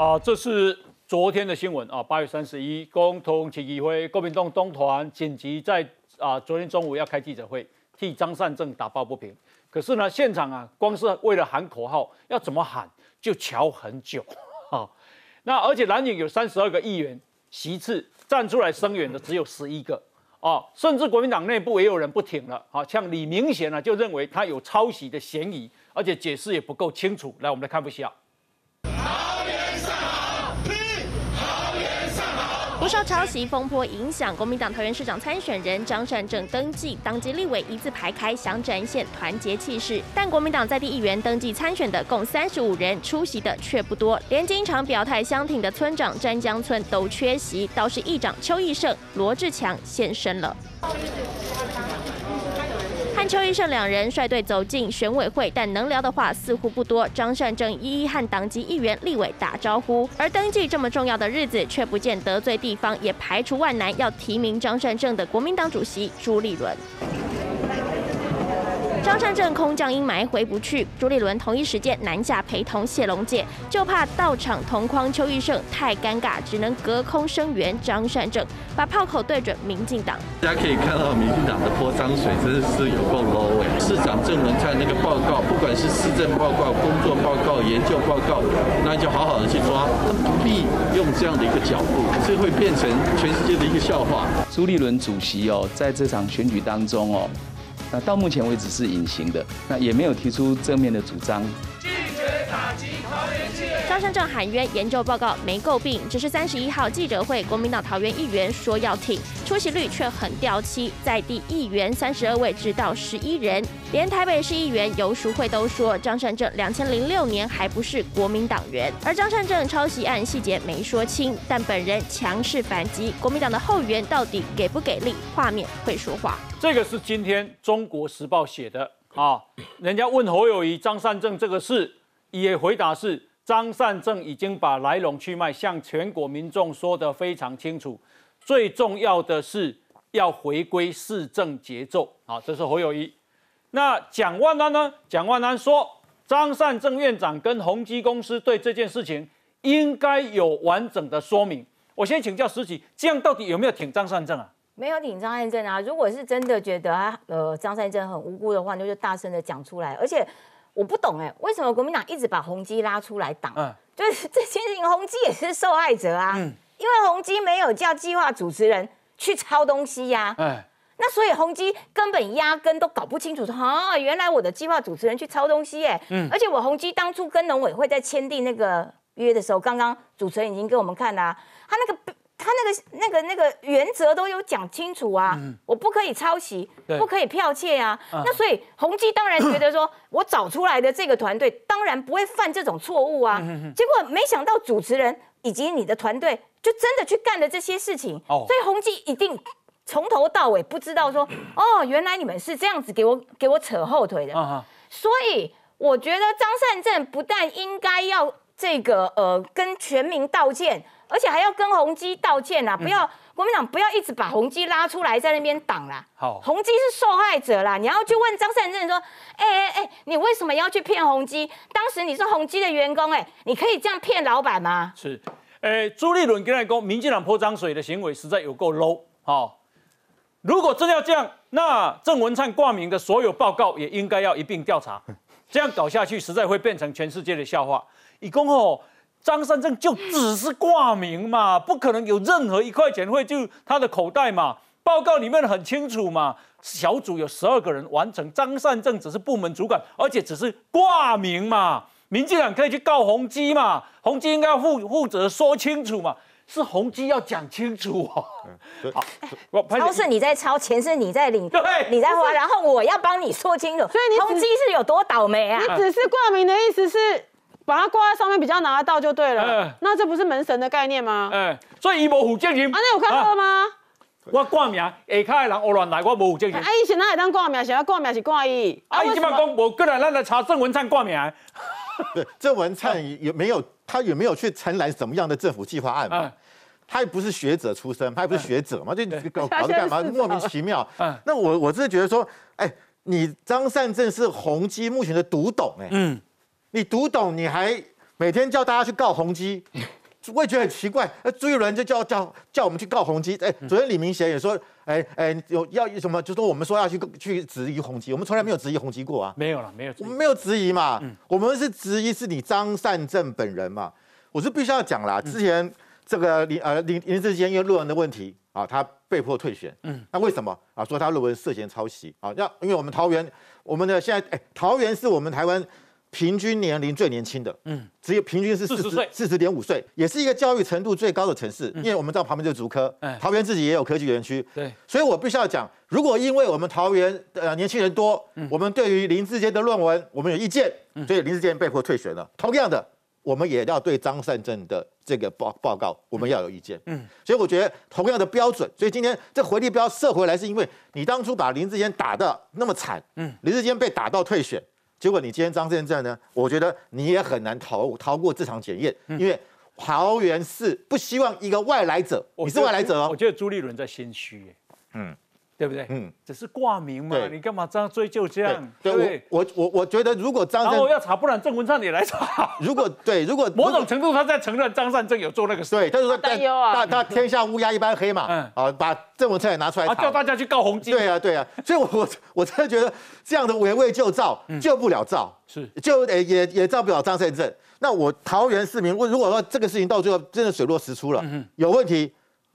啊，这是昨天的新闻啊，八月三十一，共同起议会国民党东团紧急在啊昨天中午要开记者会，替张善政打抱不平。可是呢，现场啊，光是为了喊口号，要怎么喊就瞧很久 啊。那而且蓝营有三十二个议员席次站出来声援的只有十一个啊，甚至国民党内部也有人不挺了啊，像李明贤呢就认为他有抄袭的嫌疑，而且解释也不够清楚。来，我们来看一下。受抄袭风波影响，国民党桃园市长参选人张善政登记，当即立委一字排开，想展现团结气势。但国民党在地议员登记参选的共三十五人，出席的却不多，连经常表态相挺的村长詹江村都缺席，倒是议长邱义胜、罗志强现身了。和邱医生两人率队走进选委会，但能聊的话似乎不多。张善政一一和党籍议员、立委打招呼，而登记这么重要的日子，却不见得罪地方，也排除万难要提名张善政的国民党主席朱立伦。张善政空降阴霾回不去，朱立伦同一时间南下陪同谢龙介，就怕到场同框邱义胜太尴尬，只能隔空声援张善政，把炮口对准民进党。大家可以看到民进党的泼脏水真的是有够 low 哎！市长郑文灿那个报告，不管是市政报告、工作报告、研究报告，那就好好的去抓，他不必用这样的一个角度，这会变成全世界的一个笑话。朱立伦主席哦，在这场选举当中哦。那到目前为止是隐形的，那也没有提出正面的主张。张善政喊冤，研究报告没诟病，只是三十一号记者会，国民党桃园议员说要挺，出席率却很掉漆，在地议员三十二位只到十一人，连台北市议员游淑慧都说张善政两千零六年还不是国民党员，而张善政抄袭案细节没说清，但本人强势反击，国民党的后援到底给不给力？画面会说话。这个是今天中国时报写的啊，人家问侯友谊、张善政这个事，也回答是。张善政已经把来龙去脉向全国民众说得非常清楚，最重要的是要回归市政节奏。好，这是侯友谊。那蒋万安呢？蒋万安说，张善政院长跟宏基公司对这件事情应该有完整的说明。我先请教石启，这样到底有没有挺张善政啊？没有挺张善政啊。如果是真的觉得啊，呃，张善政很无辜的话，那就大声的讲出来，而且。我不懂哎，为什么国民党一直把宏基拉出来挡？嗯，就是这件事情，宏基也是受害者啊。嗯，因为宏基没有叫计划主持人去抄东西呀。哎，那所以宏基根本压根都搞不清楚说，啊，原来我的计划主持人去抄东西哎。嗯，而且我宏基当初跟农委会在签订那个约的时候，刚刚主持人已经给我们看了，他那个。他那个、那个、那个原则都有讲清楚啊，我不可以抄袭，不可以剽窃啊。那所以宏基当然觉得说，我找出来的这个团队当然不会犯这种错误啊。结果没想到主持人以及你的团队就真的去干了这些事情，所以宏基一定从头到尾不知道说，哦，原来你们是这样子给我给我扯后腿的。所以我觉得张善政不但应该要这个呃跟全民道歉。而且还要跟宏基道歉啦！不要国民党不要一直把宏基拉出来在那边挡啦。好，宏基是受害者啦，你要去问张善政说：“哎哎哎，你为什么要去骗宏基？当时你是宏基的员工，哎，你可以这样骗老板吗？”是，哎，朱立伦跟他讲，民进党泼脏水的行为实在有够 low。好，如果真要这样，那郑文灿挂名的所有报告也应该要一并调查。这样搞下去，实在会变成全世界的笑话。以公哦。张善政就只是挂名嘛，不可能有任何一块钱会进他的口袋嘛。报告里面很清楚嘛，小组有十二个人完成，张善政只是部门主管，而且只是挂名嘛。民进党可以去告宏基嘛，宏基应该要负负责说清楚嘛，是宏基要讲清楚哦。好，超是你在抄，钱是你在领，对，你在花，然后我要帮你说清楚。所以你宏基是有多倒霉啊？你只是挂名的意思是？把它挂在上面比较拿得到就对了，那这不是门神的概念吗？哎，所以伊无负责任。啊，那有看到了吗？我挂名，下卡的人胡乱来，我无负责任。啊，以前哪会当挂名？现在挂名是挂伊。啊，伊即摆讲无过来，咱来查郑文灿挂名。对，郑文灿有没有？他有没有去承揽什么样的政府计划案嘛？他也不是学者出身，他也不是学者嘛，就搞搞的干嘛？莫名其妙。那我我真的觉得说，哎，你张善政是宏基目前的独董，哎，嗯。你读懂，你还每天叫大家去告宏基。我也觉得很奇怪，那朱一伦就叫叫叫我们去告宏基。哎，昨天李明贤也说，哎哎，有要什么，就说我们说要去去质疑宏基，我们从来没有质疑宏基过啊。没有了，没有，我们没有质疑嘛。我们是质疑是你张善政本人嘛。我是必须要讲啦，之前这个林呃林林志坚因为论文的问题啊，他被迫退选。嗯，那为什么啊？说他论文涉嫌抄袭啊？要因为我们桃园，我们的现在哎，桃园是我们台湾。平均年龄最年轻的，嗯，只有平均是四十岁，四十点五岁，也是一个教育程度最高的城市。因为我们知道旁边就是竹科，桃园自己也有科技园区，对，所以我必须要讲，如果因为我们桃园呃年轻人多，我们对于林志坚的论文我们有意见，所以林志坚被迫退选了。同样的，我们也要对张善政的这个报报告，我们要有意见，嗯，所以我觉得同样的标准，所以今天这回力标射回来，是因为你当初把林志坚打的那么惨，嗯，林志坚被打到退选。结果你今天张震在呢？我觉得你也很难逃逃过这场检验，因为桃园市不希望一个外来者，你是外来者哦。我觉得朱立伦在心虚，嗯。对不对？嗯，只是挂名嘛，你干嘛这样追究这样？对，我我我觉得如果张然后要查，不然郑文灿也来查。如果对，如果 某种程度他在承认张善政有做那个事，对，他是说担忧啊，大大天下乌鸦一般黑嘛，嗯，啊，把郑文灿也拿出来查，叫大家去告红基。对啊，对啊，所以我我我真的觉得这样的围魏救赵救不了赵，是。就也也也照不了张善政。那我桃园市民，如果说这个事情到最后真的水落石出了，有问题。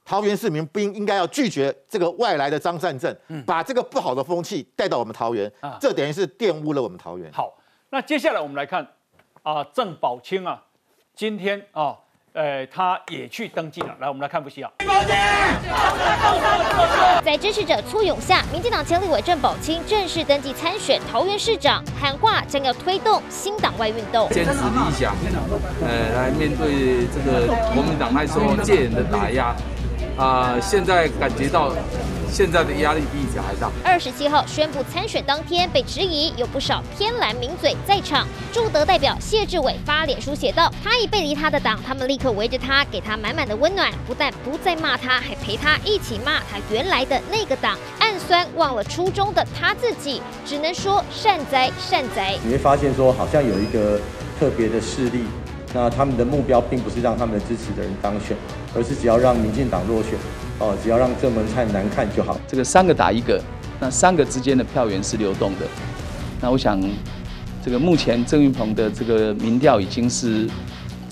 桃园市民不应应该要拒绝这个外来的张善政，把这个不好的风气带到我们桃园，这等于是玷污了我们桃园。好，那接下来我们来看啊，郑宝清啊，今天啊，呃，他也去登记了。来，我们来看不需要。在支持者簇拥下，民进党前立委郑宝清正式登记参选桃园市长，喊话将要推动新党外运动，坚持理想，呃，来面对这个国民党来说戒严的打压。啊，现在感觉到现在的压力比以前还大。二十七号宣布参选当天，被质疑有不少偏蓝名嘴在场。朱德代表谢志伟发脸书写道：“他已背离他的党，他们立刻围着他，给他满满的温暖，不但不再骂他，还陪他一起骂他原来的那个党，暗酸忘了初衷的他自己，只能说善哉善哉。”你会发现说，好像有一个特别的势力。那他们的目标并不是让他们的支持的人当选，而是只要让民进党落选，哦，只要让郑文灿难看就好。这个三个打一个，那三个之间的票源是流动的。那我想，这个目前郑云鹏的这个民调已经是。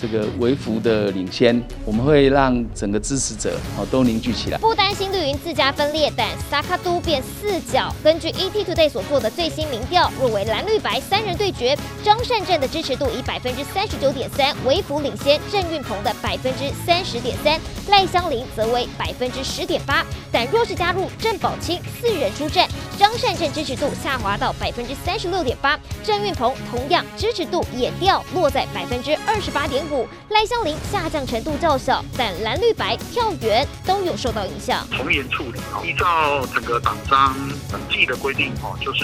这个微幅的领先，我们会让整个支持者哦都凝聚起来。不担心绿营自家分裂，但萨卡都变四角。根据 ETtoday 所做的最新民调，若为蓝绿白三人对决，张善政的支持度以百分之三十九点三微幅领先郑运鹏的百分之三十点三，赖香林则为百分之十点八。但若是加入郑宝清四人出战，张善政支持度下滑到百分之三十六点八，郑运鹏同样支持度也掉落在百分之二十八点五。赖香林下降程度较小，但蓝绿白票源都有受到影响。从严处理，依照整个党章本纪的规定，哦，就是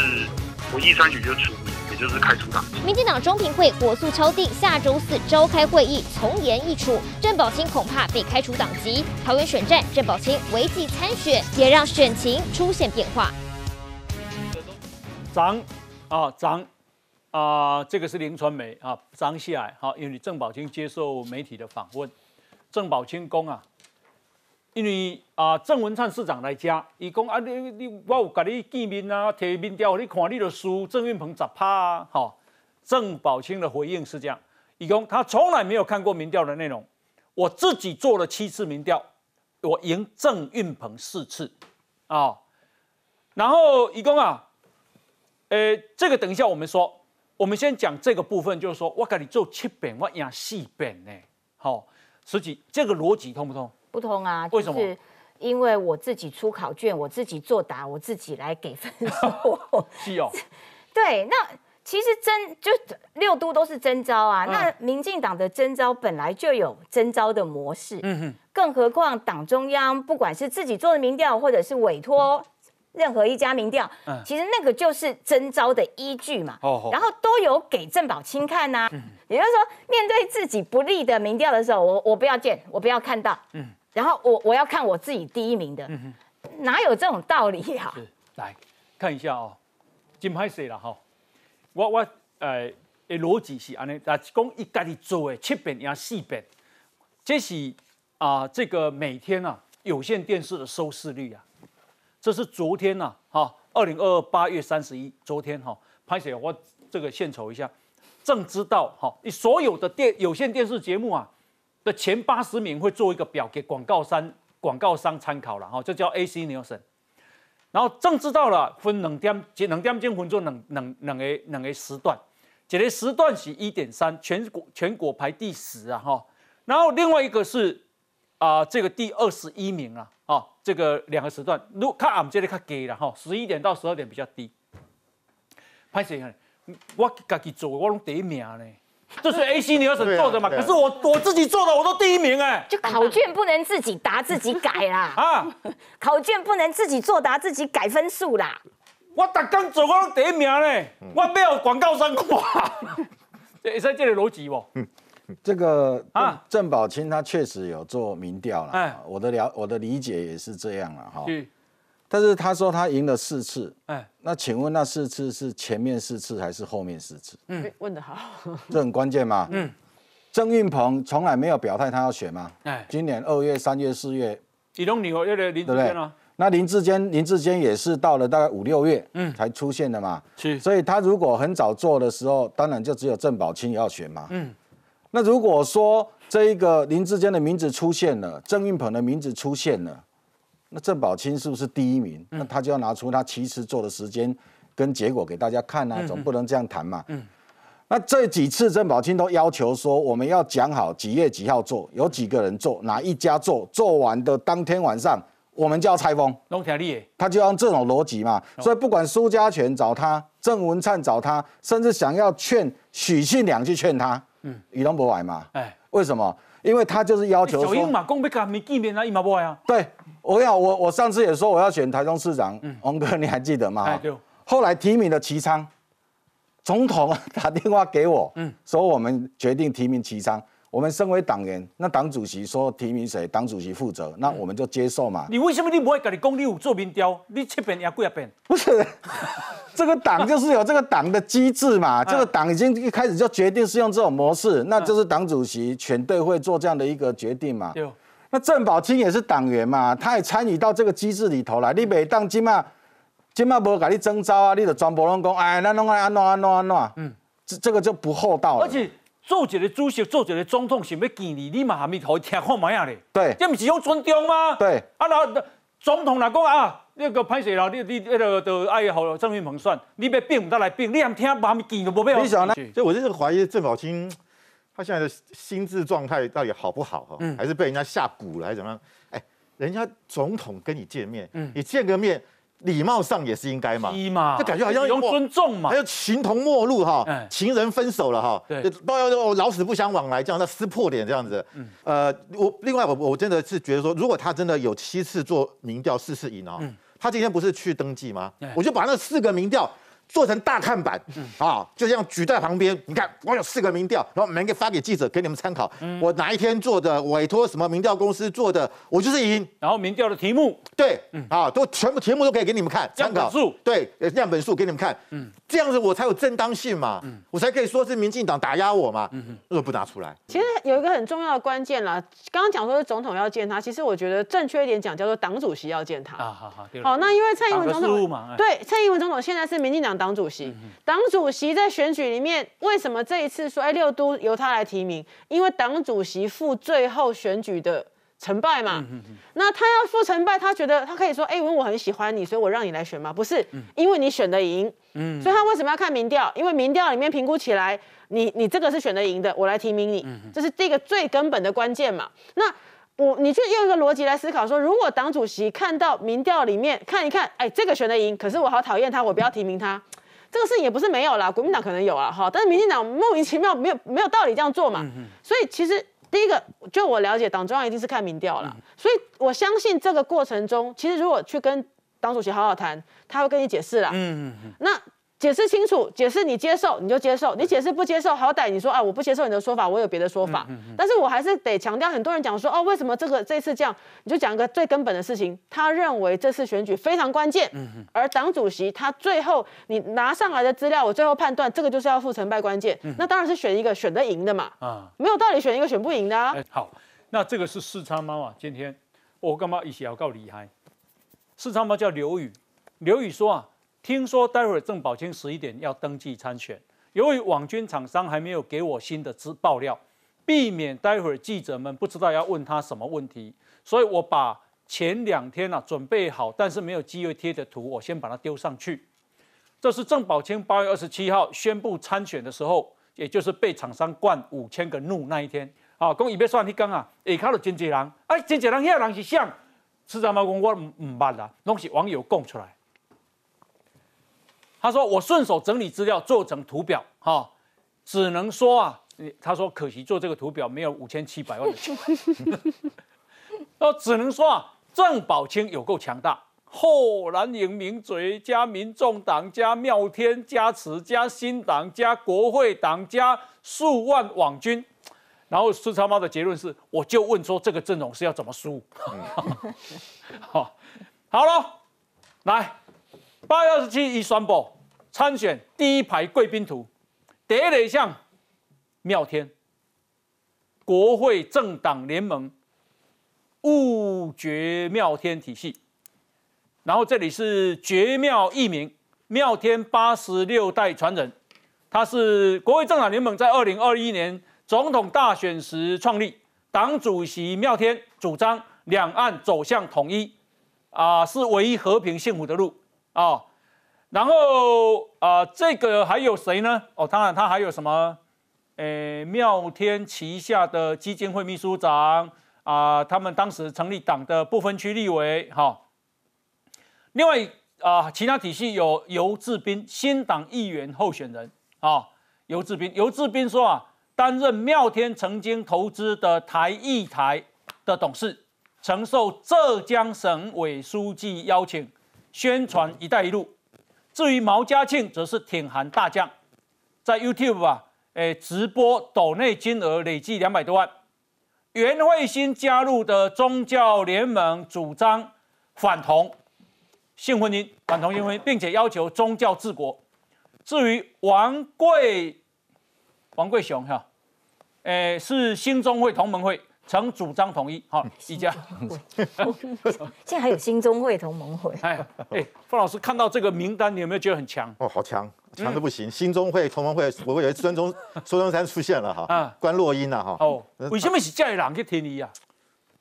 不易参选就除名，也就是开除党。民进党中评会火速敲定下周四召开会议，从严易处。郑宝清恐怕被开除党籍。桃园选战，郑宝清违纪参选，也让选情出现变化。涨啊涨！啊，这个是林传媒啊，张下来哈，因为郑宝清接受媒体的访问，郑宝清讲啊，因为啊郑文灿市长来家，伊讲啊，你你我有甲你见面啊，提面调你看你的书，郑运鹏十趴啊，哈，郑宝清的回应是这样，伊讲他从来没有看过民调的内容，我自己做了七次民调，我赢郑运鹏四次啊，然后伊讲啊，呃，这个等一下我们说。我们先讲这个部分，就是说我跟你做七遍，我养四遍呢。好，实际这个逻辑通不通？不通啊！为什么？因为我自己出考卷，我自己作答，我自己来给分数。是哦。对，那其实真就六都都是征招啊。那民进党的征招本来就有征招的模式。嗯哼。更何况党中央不管是自己做的民调，或者是委托。任何一家民调，其实那个就是征招的依据嘛。哦。然后都有给郑宝清看呐。嗯。也就是说，面对自己不利的民调的时候，我我不要见，我不要看到。嗯。然后我我要看我自己第一名的。嗯哪有这种道理呀？来看一下哦，金牌谁了哈？我我呃，的逻辑是安尼，啊，讲一家己做的七遍赢四遍，这是啊，这个每天啊有线电视的收视率啊，这是昨天呐，哈，二零二二八月三十一，昨天哈，拍写我这个献丑一下，正知道哈，你所有的电有线电视节目啊的前八十名会做一个表给广告商广告商参考了哈，这叫 AC Nielsen。然后正知道了，分两点，两点钟分做两两两个两个时段，一个时段是一点三，全国全国排第十啊哈。然后另外一个是啊这个第二十一名啊，啊这个两个时段，如看俺们这里看低了哈，十一点到十二点比较低。拍谁看？我自己做，我拢第一名呢。这是 A C 你要怎做的嘛？可是我我自己做的，我都第一名哎！就考卷不能自己答自己改啦 啊！考卷不能自己作答自己改分数啦！我打刚做我都第一名嘞！我没有广告商挂，也 是这个逻辑不？这个啊，郑宝清他确实有做民调了，哎，我的了我的理解也是这样了哈。但是他说他赢了四次，哎，那请问那四次是前面四次还是后面四次？嗯，问得好，这很关键吗？嗯，郑运鹏从来没有表态他要选吗？哎，今年二月、三月、四月，李东你和那个林志坚啊，那林志坚林志坚也是到了大概五六月，嗯，才出现的嘛。是，所以他如果很早做的时候，当然就只有郑宝清要选嘛。嗯，那如果说这一个林志坚的名字出现了，郑运鹏的名字出现了。那郑宝清是不是第一名？那他就要拿出他其实做的时间跟结果给大家看啊，总不能这样谈嘛。那这几次郑宝清都要求说，我们要讲好几月几号做，有几个人做，哪一家做，做完的当天晚上我们就要拆封。他就用这种逻辑嘛。所以不管苏家全找他，郑文灿找他，甚至想要劝许信良去劝他，嗯，以龙不来嘛。哎，为什么？因为他就是要求说，小英嘛，公被卡没见面啊，一毛不啊。对，我讲我我上次也说我要选台中市长，王哥你还记得吗？后来提名的齐昌，总统 打电话给我，嗯说我们决定提名齐昌。我们身为党员，那党主席说提名谁，党主席负责，那我们就接受嘛。你为什么你不会跟你讲你有做民调？你七遍也过一遍？不是，这个党就是有这个党的机制嘛。这个党已经一开始就决定是用这种模式，那就是党主席全队会做这样的一个决定嘛。对。那郑宝清也是党员嘛，他也参与到这个机制里头来。你每当今嘛，今嘛无给你征召啊，你就全部拢讲，哎，那弄来安怎安怎安怎？嗯，这这个就不厚道了。而且。做一个主席，做一个总统，想要见你你嘛，还没头听看嘛样嘞？对，这不是用尊重吗？对，啊，那总统来讲啊，那个拍摄了，你你那个都爱好郑运鹏算，你要变唔得来变，你还听还没见都无要。你想呢？所以我就是怀疑郑宝清他现在的心智状态到底好不好？哈，还是被人家下蛊了，还是怎么样？哎，人家总统跟你见面，你见个面。礼貌上也是应该嘛，就感觉好像用尊重嘛，还有形同陌路哈，情人分手了哈，对，都要老死不相往来这样，那撕破脸这样子。呃，我另外我我真的是觉得说，如果他真的有七次做民调四次赢啊，他今天不是去登记吗？我就把那四个民调。做成大看板啊，就这样举在旁边。你看，我有四个民调，然后每个发给记者，给你们参考。我哪一天做的，委托什么民调公司做的，我就是赢。然后民调的题目，对，啊，都全部题目都可以给你们看参考。数，对，样本数给你们看。嗯，这样子我才有正当性嘛，我才可以说是民进党打压我嘛。嗯哼，如果不拿出来，其实有一个很重要的关键啦。刚刚讲说是总统要见他，其实我觉得正确一点讲叫做党主席要见他。啊，好好。好，那因为蔡英文总统，对，蔡英文总统现在是民进党。党主席，党主席在选举里面，为什么这一次说哎六都由他来提名？因为党主席负最后选举的成败嘛。那他要负成败，他觉得他可以说哎，因为我很喜欢你，所以我让你来选吗？不是，因为你选的赢。嗯，所以他为什么要看民调？因为民调里面评估起来，你你这个是选的赢的，我来提名你，这是第一个最根本的关键嘛。那我你就用一个逻辑来思考，说如果党主席看到民调里面看一看，哎，这个选的赢，可是我好讨厌他，我不要提名他。这个事情也不是没有啦，国民党可能有啊，哈，但是民进党莫名其妙没有没有道理这样做嘛，所以其实第一个，就我了解，党中央一定是看民调了，所以我相信这个过程中，其实如果去跟党主席好好谈，他会跟你解释啦，嗯嗯嗯，那解释清楚，解释你接受你就接受，你解释不接受，好歹你说啊，我不接受你的说法，我有别的说法。但是我还是得强调，很多人讲说哦，为什么这个这次这样？你就讲一个最根本的事情，他认为这次选举非常关键。而党主席他最后你拿上来的资料，我最后判断这个就是要负成败关键。那当然是选一个选得赢的嘛。啊，没有道理选一个选不赢的啊。好，那这个是四昌妈妈今天我干嘛一起要告李海？四昌妈叫刘宇，刘宇说啊。听说待会儿郑宝清十一点要登记参选，由于网军厂商还没有给我新的资爆料，避免待会儿记者们不知道要问他什么问题，所以我把前两天啊准备好但是没有机会贴的图，我先把它丢上去。这是郑宝清八月二十七号宣布参选的时候，也就是被厂商灌五千个怒那一天。啊，讲伊要算你讲啊，下卡了真济人，哎，真济人遐人是像，市长妈讲我唔唔捌啦，拢是网友讲出来。他说：“我顺手整理资料做成图表，哈，只能说啊，他说可惜做这个图表没有五千七百万的钱。那，只能说啊，郑宝清有够强大，后蓝营名嘴加民众党加妙天加持加新党加国会党加数万网军，然后孙超猫的结论是，我就问说这个阵容是要怎么输？好，好了，来。”八月二十七，一宣布参选第一排贵宾图，第一类项妙天，国会政党联盟，悟觉妙天体系，然后这里是绝妙一名妙天八十六代传人，他是国会政党联盟在二零二一年总统大选时创立，党主席妙天主张两岸走向统一，啊，是唯一和平幸福的路。啊，然后啊，这个还有谁呢？哦，当然他还有什么？诶，妙天旗下的基金会秘书长啊，他们当时成立党的不分区立委。哈，另外啊，其他体系有尤志斌，新党议员候选人。啊，尤志斌，尤志斌说啊，担任妙天曾经投资的台艺台的董事，曾受浙江省委书记邀请。宣传“一带一路”，至于毛家庆，则是挺韩大将，在 YouTube 啊，诶直播斗内金额累计两百多万。袁慧欣加入的宗教联盟主张反同性婚姻，反同性婚姻，并且要求宗教治国。至于王贵王贵雄哈，诶是新中会同盟会。曾主张统一，好，一家。现在还有新中会同盟会。哎哎，范老师看到这个名单，你有没有觉得很强？哦，好强，强的不行。新中会同盟会，我以为孙中孙中山出现了哈，关洛英啊哈。哦，为什么是这样人去听你啊？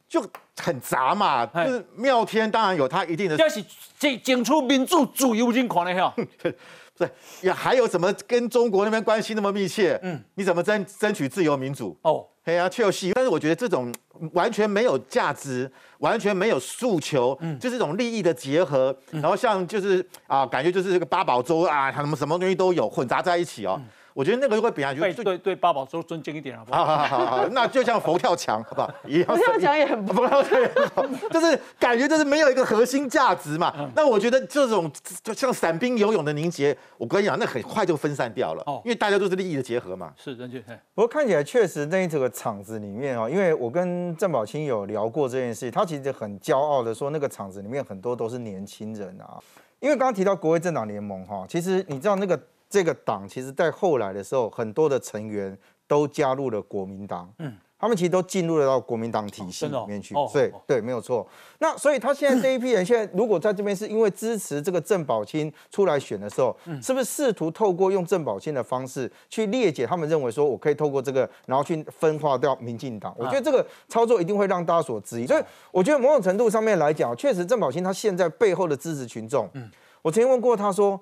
就很杂嘛，就是妙天当然有他一定的。这是这整出民主主义人看的哈。对，也还有什么跟中国那边关系那么密切？嗯，你怎么争争取自由民主？哦。对啊，确实，但是我觉得这种完全没有价值、完全没有诉求，嗯，就是一种利益的结合，然后像就是啊，感觉就是这个八宝粥啊，什么什么东西都有混杂在一起哦。我觉得那个会比较对对对八宝粥尊敬一点好不好？好好好，那就像佛跳墙，好不好？佛跳墙也很佛跳墙也好，就是感觉就是没有一个核心价值嘛。那我觉得这种就像伞兵游泳的凝结，我跟你讲，那很快就分散掉了。哦，因为大家都是利益的结合嘛。是正确。不过看起来确实那这个场子里面哦，因为我跟郑宝清有聊过这件事，他其实很骄傲的说，那个场子里面很多都是年轻人啊。因为刚刚提到国会政党联盟哈，其实你知道那个。这个党其实，在后来的时候，很多的成员都加入了国民党。嗯，他们其实都进入了到国民党体系里面去。对对，没有错。那所以他现在这一批人，现在如果在这边是因为支持这个郑宝清出来选的时候，是不是试图透过用郑宝清的方式去裂解他们认为说我可以透过这个，然后去分化掉民进党？我觉得这个操作一定会让大家所质疑。所以我觉得某种程度上面来讲，确实郑宝清他现在背后的支持群众，嗯，我曾经问过他说。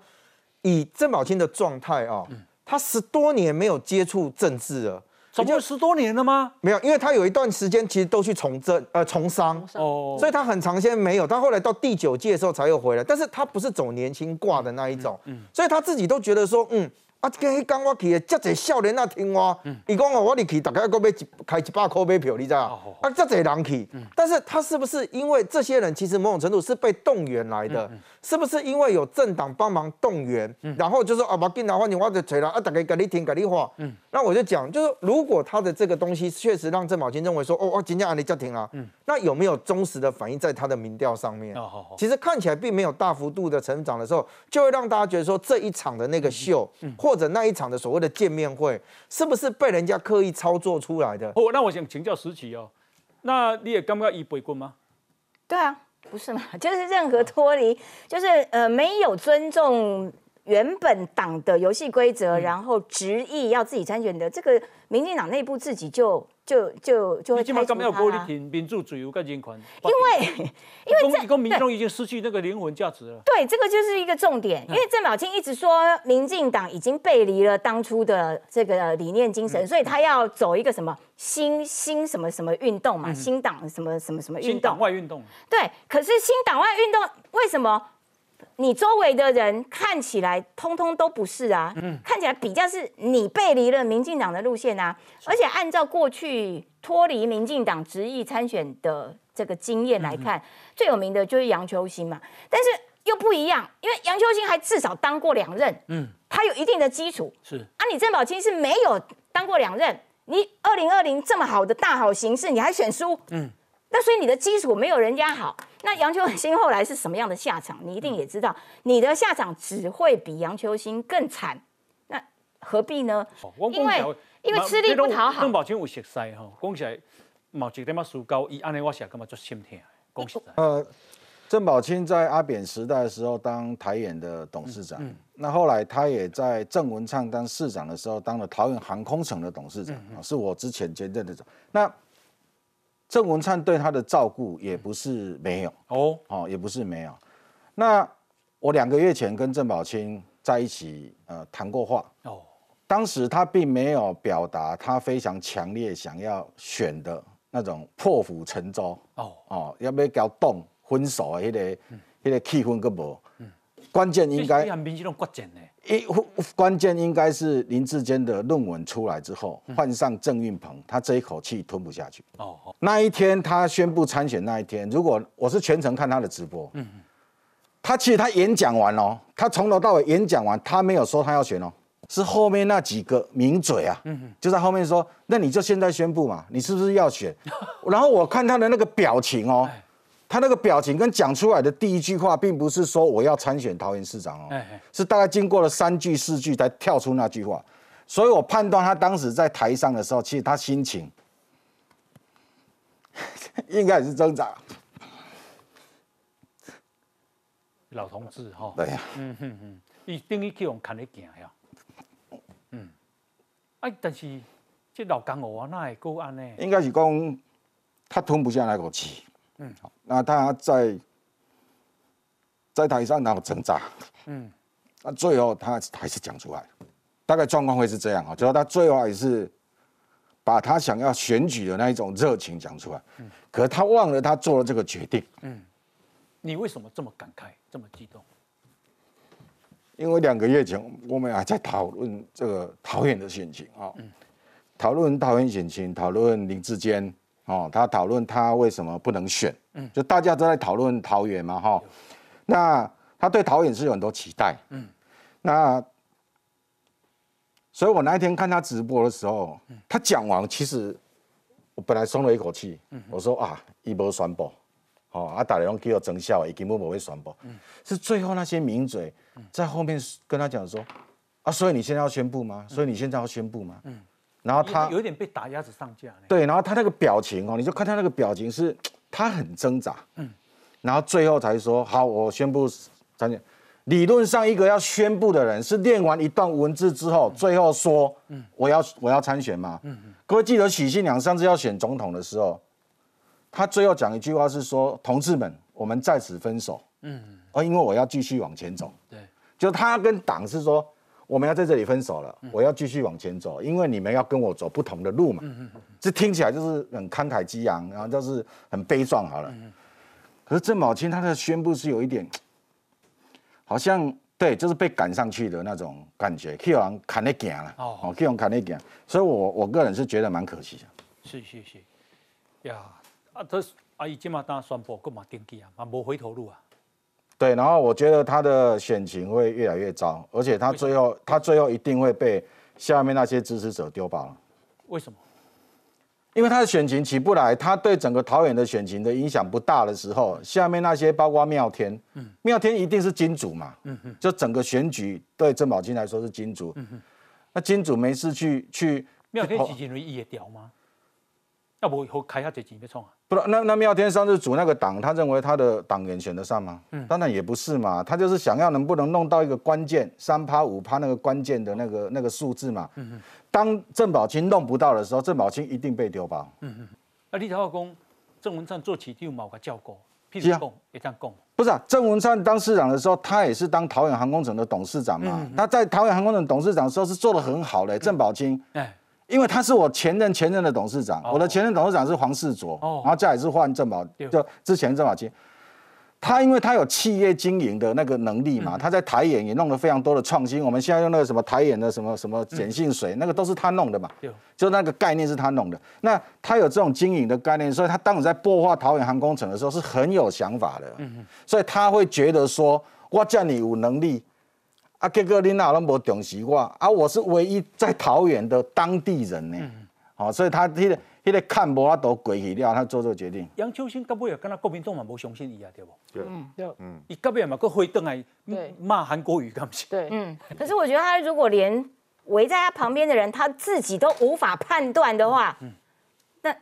以郑宝清的状态啊，他十多年没有接触政治了，怎么十多年了吗？没有，因为他有一段时间其实都去从政，呃，从商哦，所以他很长时间没有。他后来到第九届的时候才又回来，但是他不是走年轻挂的那一种，嗯，所以他自己都觉得说，嗯。啊，今迄讲我去的，遮侪少年啊听我，伊讲哦，我入去大概搁买一开一百块买票，你知道？啊，遮侪人去，但是他是不是因为这些人其实某种程度是被动员来的？是不是因为有政党帮忙动员？然后就说啊，把电脑换你，我就吹了啊，大概给你听，给你话。嗯，那我就讲，就是如果他的这个东西确实让郑宝清认为说，哦，我今天按你叫停了，嗯，那有没有忠实的反映在他的民调上面？哦，其实看起来并没有大幅度的成长的时候，就会让大家觉得说这一场的那个秀，或者那一场的所谓的见面会，是不是被人家刻意操作出来的？哦，那我想请教石奇哦，那你也刚刚一背棍吗？对啊。不是嘛？就是任何脱离，就是呃没有尊重原本党的游戏规则，然后执意要自己参选的，这个民进党内部自己就。就就就会开除他啦。民主自由跟人权。因为因为这民众已经失去那个灵魂价值了。对，这个就是一个重点。因为郑宝清一直说，民进党已经背离了当初的这个理念精神，所以他要走一个什么新新什么什么运动嘛，新党什么什么什么运动。新党外运动。对，可是新党外运动为什么？你周围的人看起来通通都不是啊，看起来比较是你背离了民进党的路线啊，而且按照过去脱离民进党执意参选的这个经验来看，最有名的就是杨秋兴嘛，但是又不一样，因为杨秋兴还至少当过两任，嗯，他有一定的基础，是。啊，你郑宝清是没有当过两任，你二零二零这么好的大好形势，你还选输，嗯。那所以你的基础没有人家好，那杨秋兴后来是什么样的下场？你一定也知道，你的下场只会比杨秋兴更惨。那何必呢？因为因为吃力不讨好。邓宝清有熟悉哈，讲起来毛一点仔输高，伊安尼我写干嘛做心疼？恭喜。呃，郑宝清在阿扁时代的时候当台演的董事长，那后来他也在郑文灿当市长的时候当了桃园航空城的董事长，是我之前兼任的。那郑文灿对他的照顾也不是没有。哦，哦，也不是没有。那我两个月前跟郑宝清在一起呃谈过话。哦，当时他并没有表达他非常强烈想要选的那种破釜沉舟。哦。哦，要不要搞动分手啊？那个那个气氛个无，关键应该。一关键应该是林志坚的论文出来之后，换上郑运鹏，他这一口气吞不下去。哦，那一天他宣布参选那一天，如果我是全程看他的直播，嗯他其实他演讲完哦，他从头到尾演讲完，他没有说他要选哦，是后面那几个名嘴啊，嗯就在后面说，那你就现在宣布嘛，你是不是要选？然后我看他的那个表情哦。他那个表情跟讲出来的第一句话，并不是说我要参选桃园市长哦，是大概经过了三句四句才跳出那句话，所以我判断他当时在台上的时候，其实他心情 应该也是挣扎。老同志哈，对呀，嗯哼哼，伊等于去往看得行呀，嗯，哎，但是这老江湖啊，那会够安呢？应该是讲他吞不下那口气。嗯，好，那他在在台上然后挣扎，嗯，那最后他还是讲出来，大概状况会是这样啊，就是他最后还是把他想要选举的那一种热情讲出来，嗯，可是他忘了他做了这个决定，嗯，你为什么这么感慨，这么激动？因为两个月前我们还在讨论这个桃园的选情啊，嗯，讨论桃园选情，讨论林志坚。哦，他讨论他为什么不能选，嗯，就大家都在讨论桃园嘛，哈，那他对桃园是有很多期待，嗯，那，所以我那一天看他直播的时候，他讲完，其实我本来松了一口气，嗯，我说啊，一波宣布，哦，啊，大家拢叫我增效，已经不不会宣布，嗯，是最后那些名嘴在后面跟他讲说，啊，所以你现在要宣布吗？所以你现在要宣布吗？嗯。然后他有点被打鸭子上架。对，然后他那个表情哦，你就看他那个表情是，他很挣扎。嗯。然后最后才说好，我宣布参选。理论上，一个要宣布的人是念完一段文字之后，最后说，嗯，我要我要参选嘛。嗯嗯。各位记得许信良上次要选总统的时候，他最后讲一句话是说：“同志们，我们在此分手。”嗯嗯。而因为我要继续往前走。对。就他跟党是说。我们要在这里分手了，我要继续往前走，因为你们要跟我走不同的路嘛。这听起来就是很慷慨激昂，然后就是很悲壮好了。可是郑宝清他的宣布是有一点，好像对，就是被赶上去的那种感觉，去人砍得行了，哦，去人砍得行，所以我我个人是觉得蛮可惜的。是是是，呀，啊，这阿姨今嘛当宣布，干嘛登记啊？嘛无回头路啊？对，然后我觉得他的选情会越来越糟，而且他最后他最后一定会被下面那些支持者丢包了。为什么？因为他的选情起不来，他对整个桃园的选情的影响不大的时候，下面那些包括妙天，嗯，妙天一定是金主嘛，嗯哼，就整个选举对郑宝金来说是金主，嗯哼，那金主没事去去妙天基金会也调吗？要不以后开下这钱要创啊？不，那那妙天上次组那个党，他认为他的党员选得上吗？嗯，当然也不是嘛，他就是想要能不能弄到一个关键三趴五趴那个关键的那个那个数字嘛。嗯嗯。当郑宝清弄不到的时候，郑宝清一定被丢包。嗯嗯，啊，李头讲郑文灿做起就某个教过，譬如讲也这样讲。不是啊，郑文灿当市长的时候，他也是当桃园航空城的董事长嘛。他在桃园航空城董事长的时候是做的很好的，郑宝清。哎，因为他是我前任前任的董事长，我的前任董事长是黄世卓，然后再也是换郑宝，就之前郑宝金。他因为他有企业经营的那个能力嘛，他在台演也弄了非常多的创新。我们现在用那个什么台演的什么什么碱性水，那个都是他弄的嘛，就那个概念是他弄的。那他有这种经营的概念，所以他当时在擘画桃园航空城的时候是很有想法的。所以他会觉得说，我叫你有能力，啊，结果你哪那么重视我，啊，我是唯一在桃园的当地人呢。好，所以他他的。他个看无啊都过去了，他做这个决定。杨秋兴到尾也跟他国民党嘛无相信伊啊，对不？对，对，嗯，伊到尾嘛搁回登来骂韩国瑜，干不是？对，嗯。可是我觉得他如果连围在他旁边的人他自己都无法判断的话，嗯，那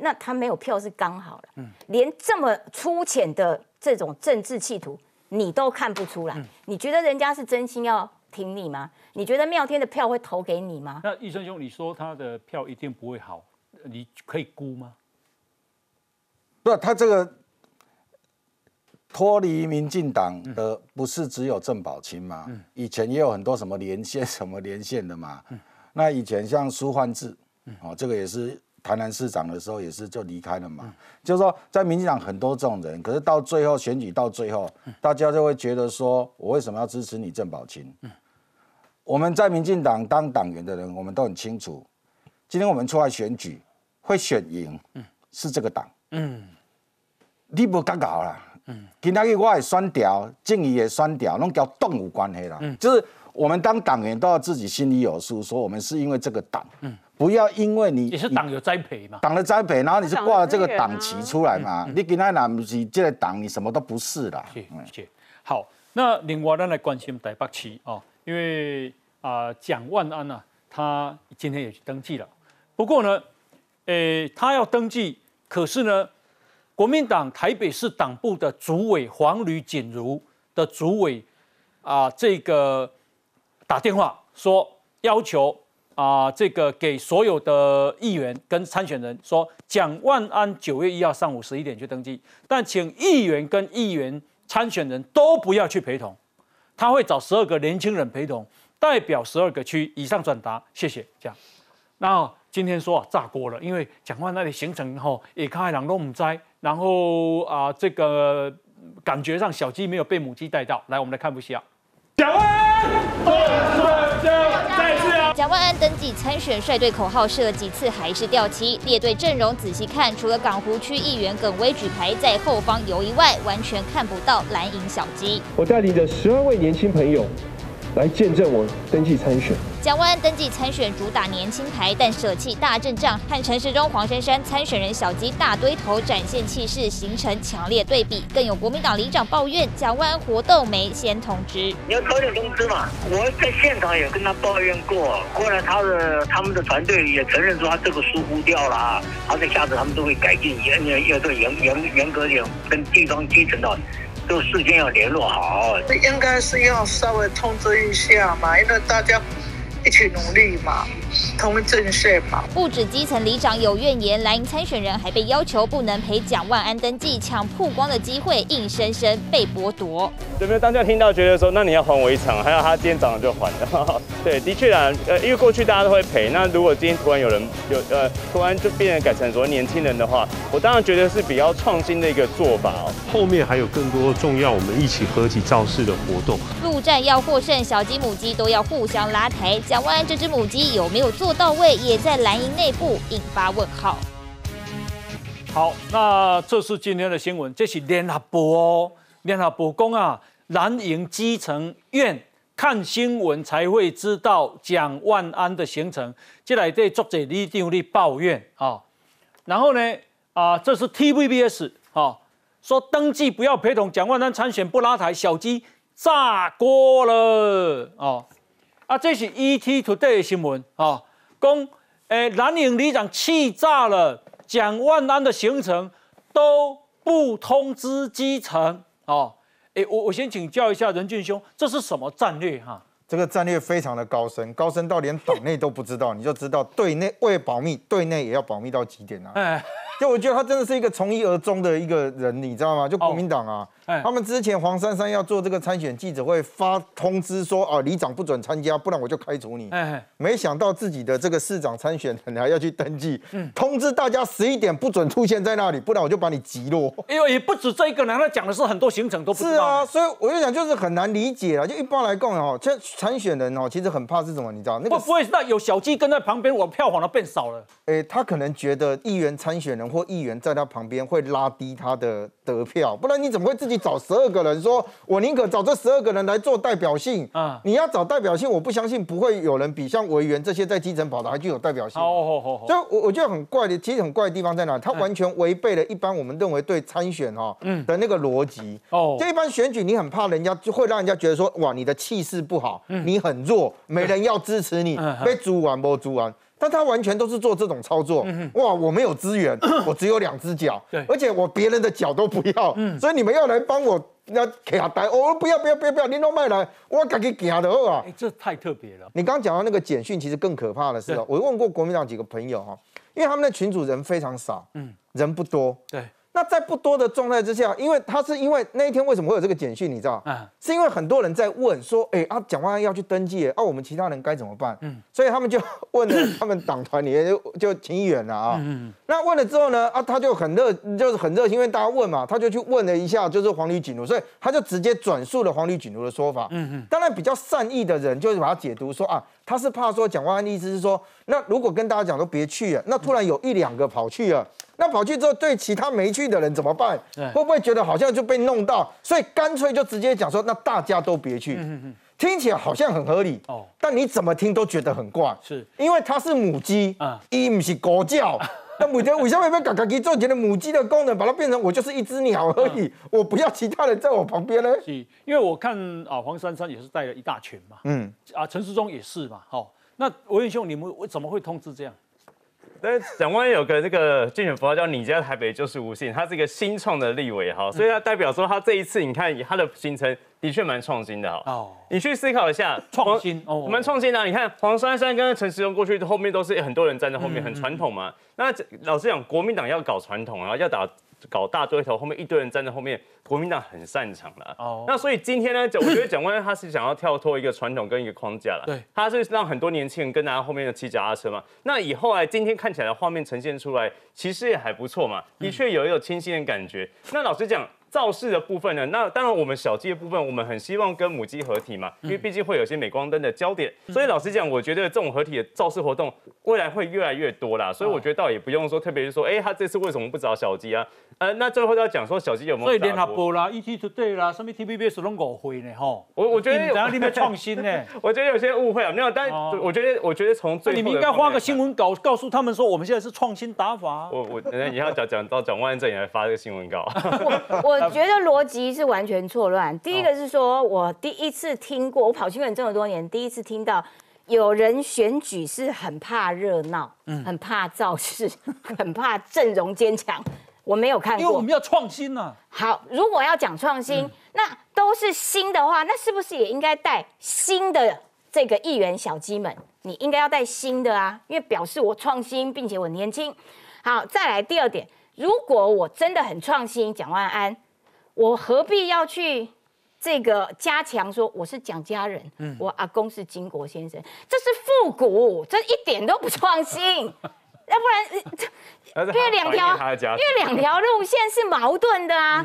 那他没有票是刚好了。嗯，连这么粗浅的这种政治企图你都看不出来，你觉得人家是真心要挺你吗？你觉得妙天的票会投给你吗？那医生兄，你说他的票一定不会好？你可以估吗？不，他这个脱离民进党的不是只有郑宝清吗？以前也有很多什么连线、什么连线的嘛。那以前像苏焕智，哦，这个也是台南市长的时候也是就离开了嘛。就是说，在民进党很多这种人，可是到最后选举到最后，大家就会觉得说，我为什么要支持你郑宝清？我们在民进党当党员的人，我们都很清楚，今天我们出来选举。会选赢，嗯，是这个党，嗯，你不尴尬啦，嗯，今天我也酸掉，静怡也酸掉，拢跟动物关系啦，嗯，就是我们当党员都要自己心里有数，说我们是因为这个党，嗯，不要因为你也是党有栽培嘛，党的栽培，然后你是挂了这个党旗出来嘛，你今天哪不是这个党，你什么都不是啦，谢谢。好，那另外咱来关心台北市哦，因为啊蒋万安呐，他今天也去登记了，不过呢。诶，他要登记，可是呢，国民党台北市党部的主委黄吕锦如的主委啊，这个打电话说要求啊，这个给所有的议员跟参选人说，蒋万安九月一号上午十一点去登记，但请议员跟议员参选人都不要去陪同，他会找十二个年轻人陪同，代表十二个区以上转达，谢谢，这样，那。今天说啊炸锅了，因为讲话那里行程后也开两都母灾，然后啊这个感觉上小鸡没有被母鸡带到，来我们来看部戏啊。蒋万安，再次啊！万安登记参选率队口号试了几次还是掉漆，列队阵容仔细看，除了港湖区议员耿威举牌在后方游移外，完全看不到蓝营小鸡。我带领着十二位年轻朋友。来见证我登记参选。蒋万安登记参选，主打年轻牌，但舍弃大阵仗，和陈时中、黄珊珊参选人小鸡大堆头展现气势，形成强烈对比。更有国民党里长抱怨，蒋万安活动没先通知。你要早点通知嘛！我在现场也跟他抱怨过，后来他的他们的团队也承认说他这个疏忽掉了啊，而且下次他们都会改进，严严要严严严格点，跟地方基层的。都事先要联络好，应该是要稍微通知一下嘛，因为大家一起努力嘛。通震税嘛。不止基层里长有怨言，蓝营参选人还被要求不能陪蒋万安登记，抢曝光的机会硬生生被剥夺。有没有当下听到觉得说，那你要还我一场？还有他今天早上就还了。对，的确啊，呃，因为过去大家都会陪，那如果今天突然有人有呃，突然就变成改成说年轻人的话，我当然觉得是比较创新的一个做法哦。后面还有更多重要，我们一起合体造势的活动。陆战要获胜，小鸡母鸡都要互相拉抬。蒋万安这只母鸡有没有做到位，也在蓝营内部引发问号。好，那这是今天的新闻，这是联合报哦，联合报讲啊，蓝营基层院看新闻才会知道蒋万安的行程，这来对作者李定力抱怨啊，然后呢啊，这是 TVBS 啊，说登记不要陪同蒋万安参选不拉台，小鸡炸锅了哦，啊，这是 ET Today 的新闻啊，讲诶蓝营里长气炸了。蒋万安的行程都不通知基层哦，哎，我我先请教一下任俊兄，这是什么战略哈？这个战略非常的高深，高深到连党内都不知道，你就知道对内为保密，对内也要保密到极点啊！哎。就我觉得他真的是一个从一而终的一个人，你知道吗？就国民党啊，他们之前黄珊珊要做这个参选记者会，发通知说啊，里长不准参加，不然我就开除你。没想到自己的这个市长参选人还要去登记，嗯通知大家十一点不准出现在那里，不然我就把你击落。因为也不止这一个人，他讲的是很多行程都不是啊，所以我就讲就是很难理解啊。就一般来讲哦，这参选人哦，其实很怕是什么？你知道那个不会那有小鸡跟在旁边，我票房都变少了。哎，他可能觉得议员参选人或议员在他。旁边会拉低他的得票，不然你怎么会自己找十二个人？说我宁可找这十二个人来做代表性啊！你要找代表性，我不相信不会有人比像委员这些在基层跑的还具有代表性。哦哦哦！就我我觉得很怪的，其实很怪的地方在哪？他完全违背了一般我们认为对参选哈的那个逻辑。哦，这一般选举，你很怕人家就会让人家觉得说，哇，你的气势不好，你很弱，没人要支持你，被猪完不猪完。但他完全都是做这种操作，哇！我没有资源，我只有两只脚，而且我别人的脚都不要，所以你们要来帮我要卡台，我不要不要不要不要，你都卖来，我赶紧行的饿啊！哎，这太特别了。你刚刚讲到那个简讯，其实更可怕的是，我问过国民党几个朋友哈，因为他们的群主人非常少，嗯，人不多，对。那在不多的状态之下，因为他是因为那一天为什么会有这个简讯，你知道？嗯，是因为很多人在问说，哎啊，蒋万安要去登记，啊，我们其他人该怎么办？嗯，所以他们就问了他们党团里面就就秦议员了啊。嗯那问了之后呢，啊，他就很热，就是很热心，因为大家问嘛，他就去问了一下，就是黄旅锦如，所以他就直接转述了黄旅锦如的说法。嗯嗯。当然比较善意的人就是把它解读说啊，他是怕说蒋万安的意思是说，那如果跟大家讲都别去了，那突然有一两个跑去了。那跑去之后，对其他没去的人怎么办？会不会觉得好像就被弄到？所以干脆就直接讲说，那大家都别去。听起来好像很合理哦，但你怎么听都觉得很怪。是，因为它是母鸡，一不是狗叫。那母鸡为什么要把嘎鸡做成的母鸡的功能，把它变成我就是一只鸟而已？我不要其他人在我旁边呢？是，因为我看啊，黄珊珊也是带了一大群嘛。嗯，啊，陈世忠也是嘛。好，那文彦兄，你们为怎么会通知这样？但蒋万有个这个竞选符号叫“你家台北就是无信”，他是一个新创的立委哈，所以他代表说他这一次你看他的行程的确蛮创新的哈。哦，你去思考一下，创新哦，蛮创新的。你看黄珊珊跟陈时中过去后面都是很多人站在后面，很传统嘛。那老实讲，国民党要搞传统啊，要打。搞大堆头，后面一堆人站在后面，国民党很擅长了。哦，那所以今天呢，我觉得蒋万安他是想要跳脱一个传统跟一个框架了。对，他是让很多年轻人跟在后面的骑脚踏车嘛。那以后来今天看起来的画面呈现出来，其实也还不错嘛，的确有一种清新的感觉。那老实讲。造势的部分呢？那当然，我们小鸡的部分，我们很希望跟母鸡合体嘛，因为毕竟会有些镁光灯的焦点。所以老实讲，我觉得这种合体的造势活动未来会越来越多啦。所以我觉得倒也不用说特别是说，哎，他这次为什么不找小鸡啊？呃，那最后要讲说小鸡有没有？所以联合报啦，ET Today 啦，什么 TVBS 拢误会呢？吼，我我觉得然后你们创新呢？我觉得有些误会啊，没有。但我觉得，我觉得从最你们应该发个新闻稿告诉他们说，我们现在是创新打法。我我你要讲讲到蒋万安这里来发这个新闻稿。我我觉得逻辑。是完全错乱。第一个是说，我第一次听过，我跑新闻这么多年，第一次听到有人选举是很怕热闹，嗯，很怕造势，很怕阵容坚强。我没有看过，因为我们要创新啊。好，如果要讲创新，那都是新的话，那是不是也应该带新的？这个议员小鸡们，你应该要带新的啊，因为表示我创新，并且我年轻。好，再来第二点，如果我真的很创新，蒋万安，我何必要去这个加强说我是蒋家人，嗯我阿公是金国先生，这是复古，这一点都不创新。要不然，因为两条，因为两条路线是矛盾的啊，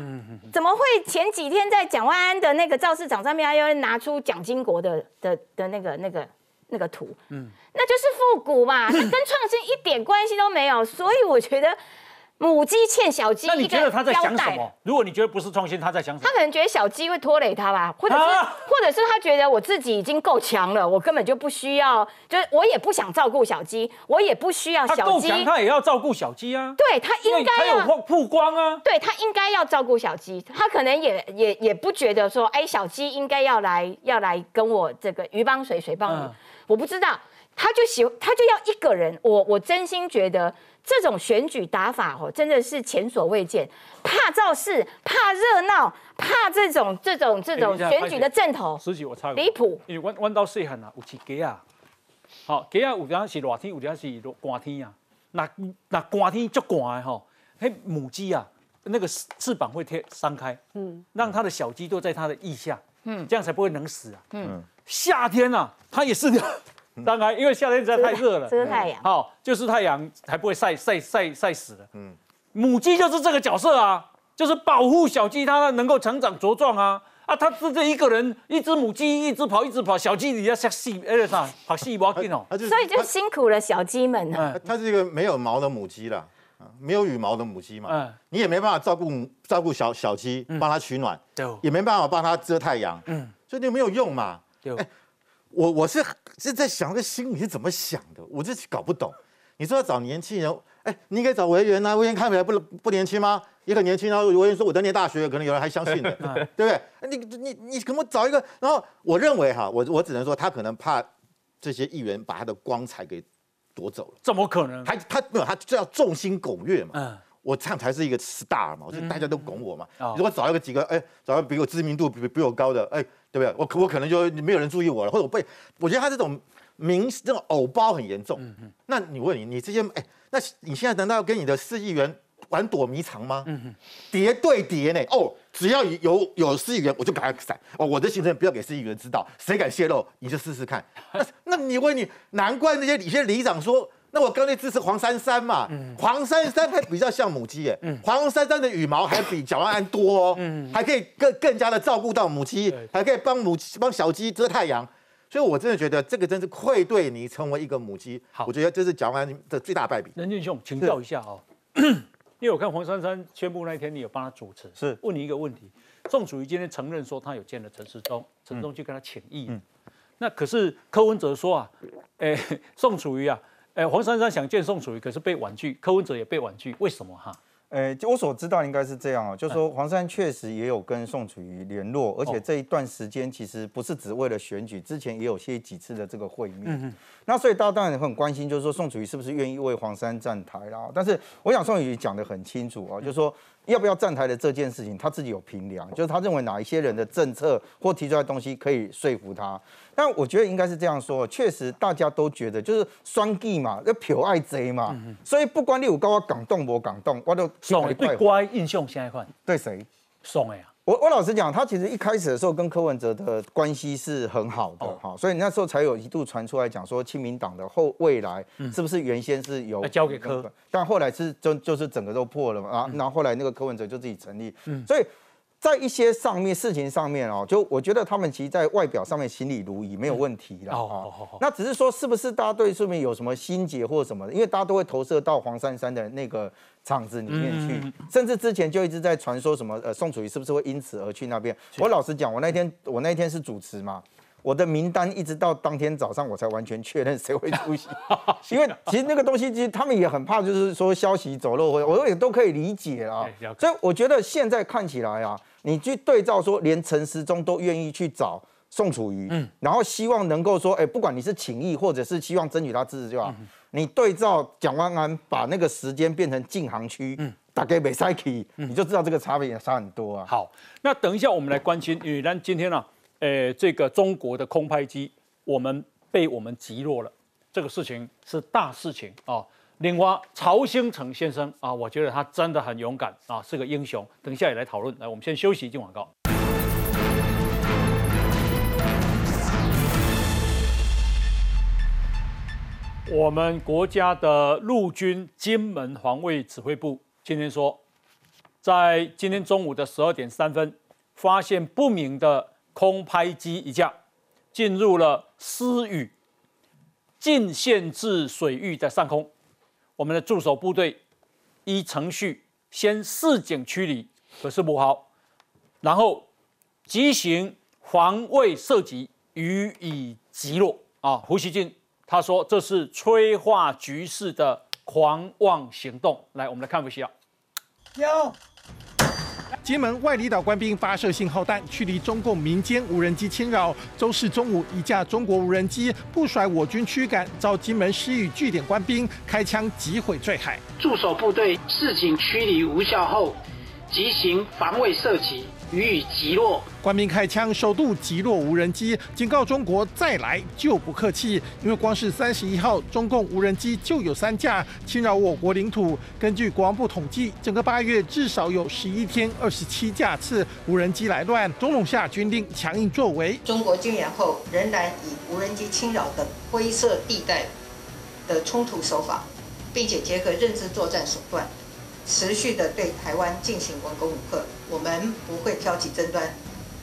怎么会前几天在蒋万安的那个造市场上面，又拿出蒋经国的的的那个那个那个图？嗯，那就是复古嘛，跟创新一点关系都没有，所以我觉得。母鸡欠小鸡，那你觉得他在想什么？如果你觉得不是创新，他在想什么？他可能觉得小鸡会拖累他吧，或者是，或者是他觉得我自己已经够强了，我根本就不需要，就是我也不想照顾小鸡，我也不需要小鸡。他够强，他也要照顾小鸡啊。对他应该要曝光啊。对他应该要照顾小鸡，他可能也也也不觉得说，哎，小鸡应该要来要来跟我这个鱼帮水，水帮鱼。我不知道，他就喜他就要一个人。我我真心觉得。这种选举打法哦，真的是前所未见，怕造势，怕热闹，怕这种这种这种选举的阵头。实际我差离谱。因为弯弯道细汉啊，有一鸡啊，好鸡啊，有点是热天，有点是寒天啊。那那寒天足寒的吼，嘿母鸡啊，那个翅膀会贴张开，嗯，让它的小鸡都在它的翼下，嗯，这样才不会冷死啊。嗯，夏天啊，它也是。当然，因为夏天实在太热了，遮太阳。好，就是太阳还不会晒晒晒晒死的。嗯，母鸡就是这个角色啊，就是保护小鸡，它能够成长茁壮啊。啊，它是这一个人，一只母鸡一直跑，一直跑，小鸡你要像细，哎啥，跑细毛劲哦。所以就辛苦了小鸡们呢。它是一个没有毛的母鸡了，没有羽毛的母鸡嘛。嗯。你也没办法照顾照顾小小鸡，帮它取暖，也没办法帮它遮太阳。嗯。所以就没有用嘛。对。我我是是在想，这心里是怎么想的，我就搞不懂。你说要找年轻人，哎，你应该找委员啊，委员看起来不不年轻吗？也很年轻，然后委员说我在念大学，可能有人还相信的，对不对？你你你可不找一个？然后我认为哈，我我只能说他可能怕这些议员把他的光彩给夺走了。怎么可能？他他没有，他就要众星拱月嘛。嗯。我这样才是一个 star 嘛，我就大家都拱我嘛。如果找一个几个，哎，找一个比我知名度比比我高的，哎，对不对？我我可能就没有人注意我了，或者我被，我觉得他这种名这种偶包很严重。嗯那你问你，你这些，哎，那你现在难道要跟你的市议员玩躲迷藏吗？嗯叠对叠呢？哦，只要有有市议员，我就赶快闪。哦，我的行程不要给市议员知道，谁敢泄露，你就试试看。那那你问你，难怪那些一些里长说。那我刚才支持黄珊珊嘛，黄珊珊还比较像母鸡耶，黄珊珊的羽毛还比蒋万安多哦，还可以更更加的照顾到母鸡，还可以帮母帮小鸡遮太阳，所以我真的觉得这个真是愧对你成为一个母鸡。好，我觉得这是蒋万安的最大败笔。任俊兄，请教一下哦，因为我看黄珊珊宣布那一天，你有帮他主持，是。问你一个问题，宋楚瑜今天承认说他有见了陈时中，陈时中就跟他请意，那可是柯文哲说啊，哎，宋楚瑜啊。哎，黄珊珊想见宋楚瑜，可是被婉拒，柯文哲也被婉拒，为什么哈？呃，就我所知道应该是这样哦，就是说黄珊确实也有跟宋楚瑜联络，而且这一段时间其实不是只为了选举，之前也有些几次的这个会面。那所以大家当然很关心，就是说宋楚瑜是不是愿意为黄珊站台啦？但是我想宋楚瑜讲的很清楚啊，就是说要不要站台的这件事情，他自己有评量，就是他认为哪一些人的政策或提出来东西可以说服他。但我觉得应该是这样说，确实大家都觉得就是双 G 嘛，要票爱贼嘛，所以不管你有跟我港动不港动，我都送对乖印象现在看对谁送的呀？我我老实讲，他其实一开始的时候跟柯文哲的关系是很好的哈，所以那时候才有一度传出来讲说，亲民党的后未来是不是原先是有交给柯，但后来是就就是整个都破了嘛啊，然后后来那个柯文哲就自己成立，所以。在一些上面事情上面哦，就我觉得他们其实，在外表上面心里如一，没有问题了哦。那只是说，是不是大家对上面有什么心结或什么的？因为大家都会投射到黄珊珊的那个场子里面去，甚至之前就一直在传说什么呃，宋楚瑜是不是会因此而去那边？我老实讲，我那天我那天是主持嘛，我的名单一直到当天早上我才完全确认谁会出席，因为其实那个东西其实他们也很怕，就是说消息走漏，我我也都可以理解啊。所以我觉得现在看起来啊。你去对照说，连陈时中都愿意去找宋楚瑜，嗯，然后希望能够说，哎，不管你是请意或者是希望争取他支持就好。你对照蒋万安把那个时间变成禁航区，嗯，打给美赛奇，你就知道这个差别也差很多啊。好，那等一下我们来关心，因为咱今天呢，呃，这个中国的空拍机我们被我们击落了，这个事情是大事情啊。另外，曹兴诚先生啊，我觉得他真的很勇敢啊，是个英雄。等一下也来讨论。来，我们先休息，进广告。我们国家的陆军金门防卫指挥部今天说，在今天中午的十二点三分，发现不明的空拍机一架进入了私屿近限制水域的上空。我们的驻守部队依程序先示警驱离，可是不好，然后急行防卫射击，予以击落。啊，胡锡进。他说：“这是催化局势的狂妄行动。”来，我们来看一下。有。金门外离岛官兵发射信号弹，驱离中共民间无人机侵扰。周四中午，一架中国无人机不甩我军驱赶，遭金门失语据点官兵开枪击毁坠海。驻守部队示警驱离无效后，急行防卫射击。予以击落，官兵开枪首度击落无人机，警告中国再来就不客气。因为光是三十一号，中共无人机就有三架侵扰我国领土。根据国防部统计，整个八月至少有十一天二十七架次无人机来乱。总统下军令强硬作为，中国军演后仍然以无人机侵扰等灰色地带的冲突手法，并且结合认知作战手段。持续的对台湾进行文攻武吓，我们不会挑起争端，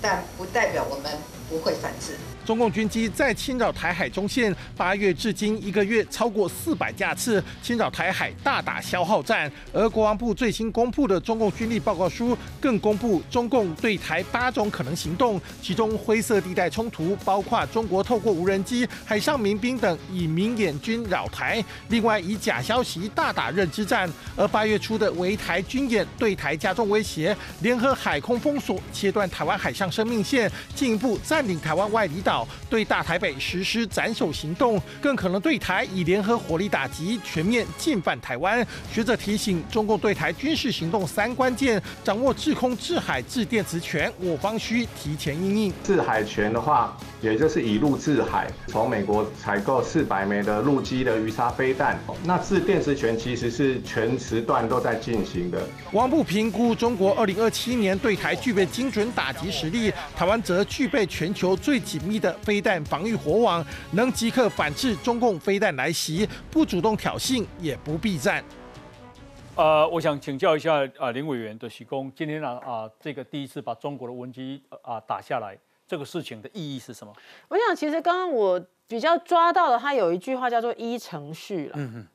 但不代表我们不会反制。中共军机在侵扰台海中线，八月至今一个月超过四百架次侵扰台海，大打消耗战。而国防部最新公布的中共军力报告书，更公布中共对台八种可能行动，其中灰色地带冲突包括中国透过无人机、海上民兵等以明眼军扰台，另外以假消息大打认知战。而八月初的围台军演，对台加重威胁，联合海空封锁，切断台湾海上生命线，进一步占领台湾外离岛。对大台北实施斩首行动，更可能对台以联合火力打击，全面进犯台湾。学者提醒，中共对台军事行动三关键：掌握制空、制海、制电磁权，我方需提前应应。制海权的话，也就是以陆制海，从美国采购四百枚的陆基的鱼叉飞弹。那制电磁权其实是全时段都在进行的。王部评估，中国二零二七年对台具备精准打击实力，台湾则具备全球最紧密的。飞弹防御火网能即刻反制中共飞弹来袭，不主动挑衅也不避战。呃，我想请教一下啊，林委员的徐工，今天呢啊，这个第一次把中国的无人机啊打下来，这个事情的意义是什么？我想，其实刚刚我比较抓到的，他有一句话叫做依程序了。嗯嗯。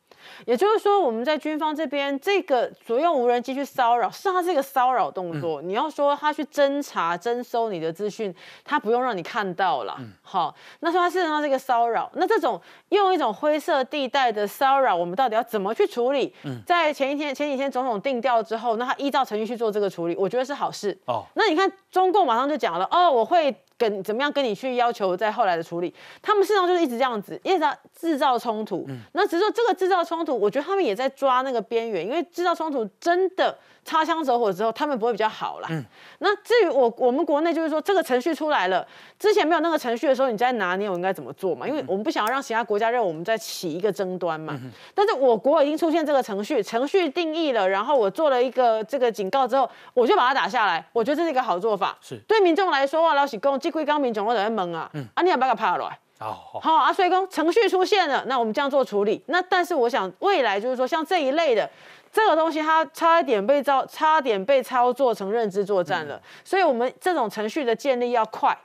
也就是说，我们在军方这边，这个所用无人机去骚扰，是它是一个骚扰动作。你要说他去侦查、征收你的资讯，他不用让你看到了。好，那说它事实上是一个骚扰。那这种用一种灰色地带的骚扰，我们到底要怎么去处理？在前一天、前几天总统定调之后，那他依照程序去做这个处理，我觉得是好事。哦，那你看中共马上就讲了，哦，我会。跟怎么样跟你去要求在后来的处理，他们事实上就是一直这样子，一直在制造冲突。那只是说这个制造冲突，我觉得他们也在抓那个边缘，因为制造冲突真的。擦枪走火之后，他们不会比较好啦。嗯，那至于我我们国内就是说，这个程序出来了，之前没有那个程序的时候，你在拿捏我应该怎么做嘛？因为我们不想要让其他国家认为我们在起一个争端嘛。但是我国已经出现这个程序，程序定义了，然后我做了一个这个警告之后，我就把它打下来。我觉得这是一个好做法。是对民众来说，哇，老喜公，这归刚民众我在懵啊，啊，你要不要拍下来？好，好啊，所以公程序出现了，那我们这样做处理。那但是我想未来就是说，像这一类的。这个东西它差一点被操，差点被操作成认知作战了，所以我们这种程序的建立要快，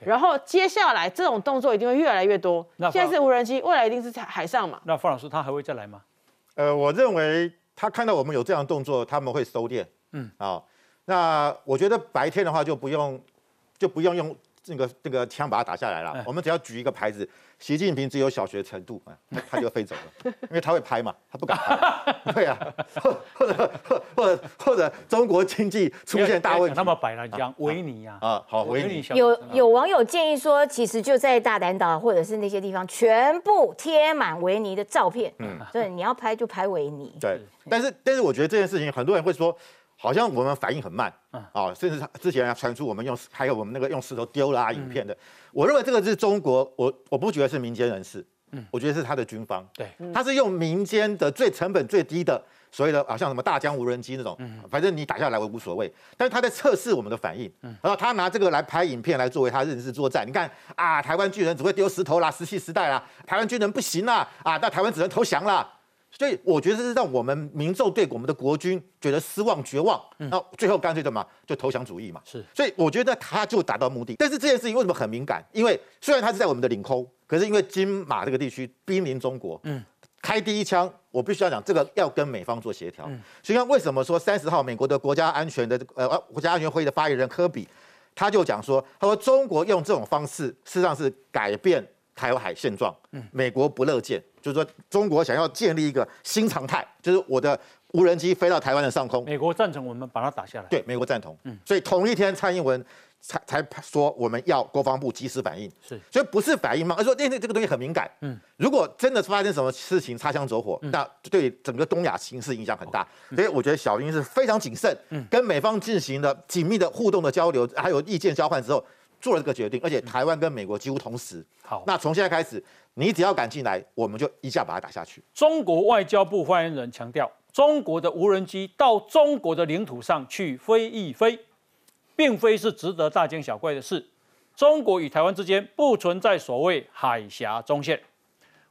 然后接下来这种动作一定会越来越多。现在是无人机，未来一定是在海上嘛？那方老师他还会再来吗？呃，我认为他看到我们有这样动作，他们会收敛。嗯，好，那我觉得白天的话就不用，就不用用。那个那个枪把它打下来了，我们只要举一个牌子，习近平只有小学程度，他他就飞走了，因为他会拍嘛，他不敢拍，对啊，或或者或者或者中国经济出现大问题，那么摆了讲维尼呀，啊好维尼，有有网友建议说，其实就在大胆岛或者是那些地方，全部贴满维尼的照片，嗯，对，你要拍就拍维尼，对，但是但是我觉得这件事情，很多人会说。好像我们反应很慢，啊，甚至之前传出我们用还有我们那个用石头丢啦影片的，我认为这个是中国，我我不觉得是民间人士，嗯，我觉得是他的军方，对，他是用民间的最成本最低的所谓的啊像什么大疆无人机那种，反正你打下来我无所谓，但是他在测试我们的反应，然后他拿这个来拍影片来作为他认知作战，你看啊，台湾军人只会丢石头啦，石器时代啦，台湾军人不行啦，啊，那台湾只能投降啦。所以我觉得是让我们民众对我们的国军觉得失望、绝望，那最后干脆什么就投降主义嘛。是，所以我觉得他就达到目的。但是这件事情为什么很敏感？因为虽然他是在我们的领空，可是因为金马这个地区濒临中国，嗯，开第一枪，我必须要讲这个要跟美方做协调。所以看为什么说三十号美国的国家安全的呃国家安全会议的发言人科比，他就讲说，他说中国用这种方式事实上是改变台海现状，嗯，美国不乐见。就是说，中国想要建立一个新常态，就是我的无人机飞到台湾的上空，美国赞成我们把它打下来。对，美国赞同。嗯，所以同一天，蔡英文才才说我们要国防部及时反应。是，所以不是反应吗？而说那那这个东西很敏感。嗯，如果真的发生什么事情擦枪走火，那对整个东亚形势影响很大。所以我觉得小英是非常谨慎，跟美方进行了紧密的互动的交流，还有意见交换之后。做了这个决定，而且台湾跟美国几乎同时。好，那从现在开始，你只要敢进来，我们就一下把它打下去。中国外交部发言人强调，中国的无人机到中国的领土上去飞一飞，并非是值得大惊小怪的事。中国与台湾之间不存在所谓海峡中线。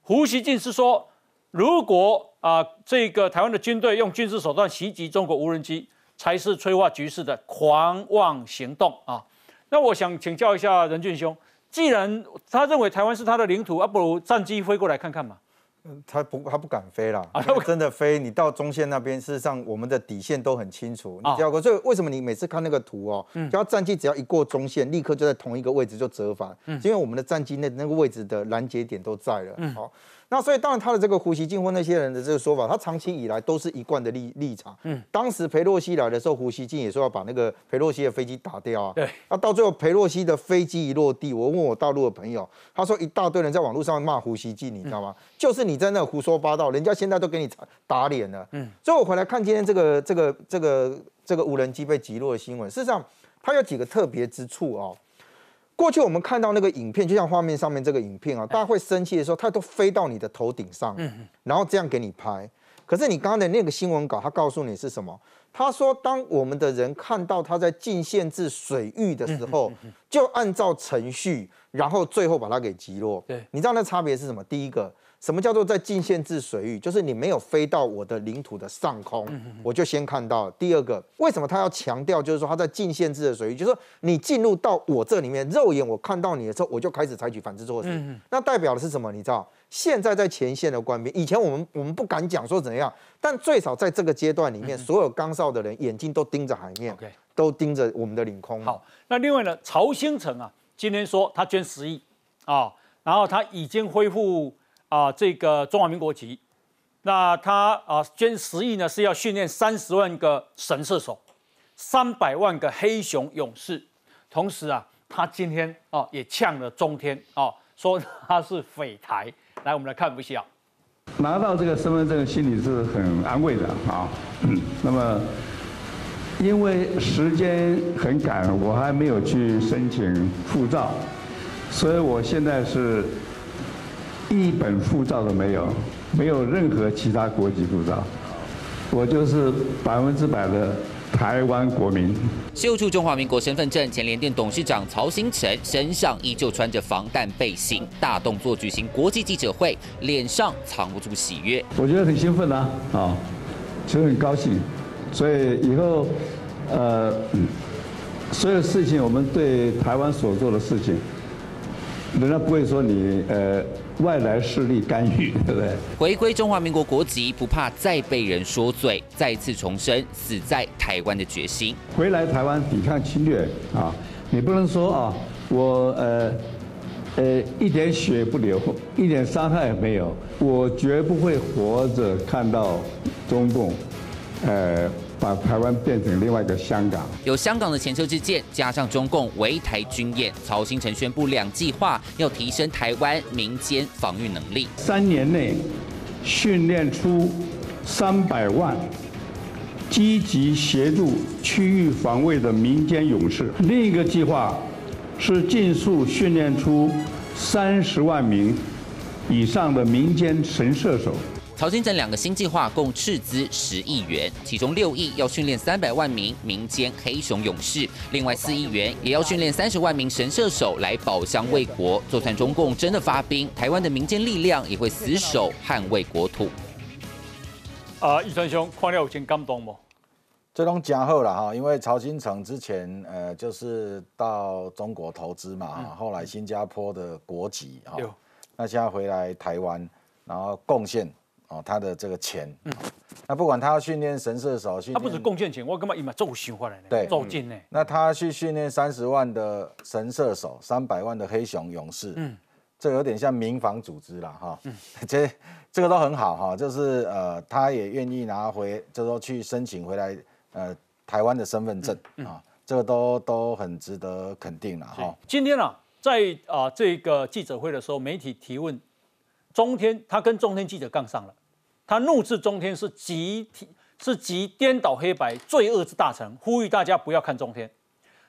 胡锡进是说，如果啊这个台湾的军队用军事手段袭击中国无人机，才是催化局势的狂妄行动啊。那我想请教一下任俊兄，既然他认为台湾是他的领土，啊，不如战机飞过来看看嘛？嗯，他不，他不敢飞啦。啊，真的飞，你到中线那边，事实上我们的底线都很清楚。你知道过，所以为什么你每次看那个图哦，只要战机只要一过中线，立刻就在同一个位置就折返，因为我们的战机那那个位置的拦截点都在了。嗯，好。那所以当然他的这个胡锡进或那些人的这个说法，他长期以来都是一贯的立立场。嗯，当时裴洛西来的时候，胡锡进也说要把那个裴洛西的飞机打掉啊。对。那到最后裴洛西的飞机一落地，我问我大陆的朋友，他说一大堆人在网络上骂胡锡进，你知道吗？就是你在那胡说八道，人家现在都给你打脸了。嗯。所以我回来看今天这个这个这个这个无人机被击落的新闻，事实上它有几个特别之处哦。过去我们看到那个影片，就像画面上面这个影片啊，大家会生气的时候，它都飞到你的头顶上，然后这样给你拍。可是你刚刚的那个新闻稿，他告诉你是什么？他说，当我们的人看到他在进限制水域的时候，就按照程序，然后最后把它给击落。对，你知道那差别是什么？第一个。什么叫做在近限制水域？就是你没有飞到我的领土的上空，我就先看到。第二个，为什么他要强调？就是说他在近限制的水域，就是说你进入到我这里面，肉眼我看到你的时候，我就开始采取反制措施。那代表的是什么？你知道？现在在前线的官兵，以前我们我们不敢讲说怎样，但最少在这个阶段里面，所有刚哨的人眼睛都盯着海面，都盯着我们的领空。好，那另外呢，曹兴诚啊，今天说他捐十亿啊，然后他已经恢复。啊，这个中华民国籍，那他啊捐十亿呢，是要训练三十万个神射手，三百万个黑熊勇士。同时啊，他今天啊也呛了中天啊，说他是匪台。来，我们来看不下。拿到这个身份证，心里是很安慰的啊。那么因为时间很赶，我还没有去申请护照，所以我现在是。一本护照都没有，没有任何其他国籍护照，我就是百分之百的台湾国民。秀出中华民国身份证，前联电董事长曹新成身上依旧穿着防弹背心，大动作举行国际记者会，脸上藏不住喜悦。我觉得很兴奋啊，啊，其实很高兴，所以以后，呃，所有事情我们对台湾所做的事情，人家不会说你呃。外来势力干预，对不对？回归中华民国国籍，不怕再被人说罪，再次重申死在台湾的决心。回来台湾抵抗侵略啊！你不能说啊，我呃呃一点血不流，一点伤害也没有，我绝不会活着看到中共，呃。把台湾变成另外一个香港，有香港的前车之鉴，加上中共围台军演，曹新成宣布两计划，要提升台湾民间防御能力。三年内训练出三百万积极协助区域防卫的民间勇士。另一个计划是尽速训练出三十万名以上的民间神射手。曹新成两个新计划共斥资十亿元，其中六亿要训练三百万名民间黑熊勇士，另外四亿元也要训练三十万名神射手来保乡卫国。就算中共真的发兵，台湾的民间力量也会死守捍卫国土。啊，易川兄，看了有真感动不？这种加厚了哈，因为曹新成之前呃就是到中国投资嘛，后来新加坡的国籍哈，那现在回来台湾，然后贡献。哦，他的这个钱，嗯，那不管他要训练神射手，他不止贡献钱，我干嘛伊嘛做想法来呢？对，做进呢。那他去训练三十万的神射手，三百万的黑熊勇士，嗯，这有点像民防组织了哈。嗯，这这个都很好哈，就是呃，他也愿意拿回，就说去申请回来呃台湾的身份证啊，这个都都很值得肯定了哈。今天啊，在啊这个记者会的时候，媒体提问。中天他跟中天记者杠上了，他怒斥中天是集体是集颠倒黑白罪恶之大臣，呼吁大家不要看中天。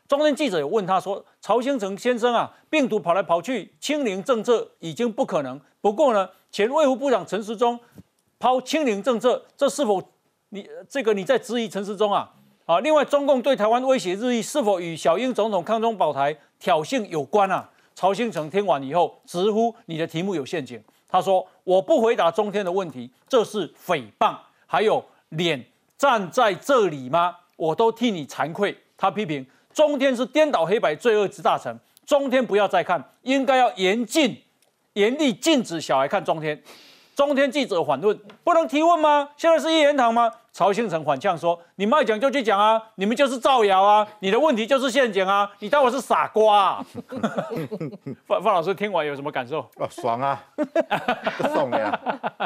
中天记者有问他说：“曹兴诚先生啊，病毒跑来跑去，清零政策已经不可能。不过呢，前卫福部长陈时中抛清零政策，这是否你这个你在质疑陈时中啊？啊，另外中共对台湾威胁日益，是否与小英总统抗中保台挑衅有关啊？”曹兴诚听完以后直呼：“你的题目有陷阱。”他说：“我不回答中天的问题，这是诽谤。还有脸站在这里吗？我都替你惭愧。”他批评中天是颠倒黑白、罪恶之大臣。中天不要再看，应该要严禁、严厉禁止小孩看中天。中天记者反问：“不能提问吗？现在是一言堂吗？”曹兴诚反呛说：“你们爱讲就去讲啊，你们就是造谣啊，你的问题就是陷阱啊，你当我是傻瓜？” 范范老师听完有什么感受？哦，爽啊，送呀！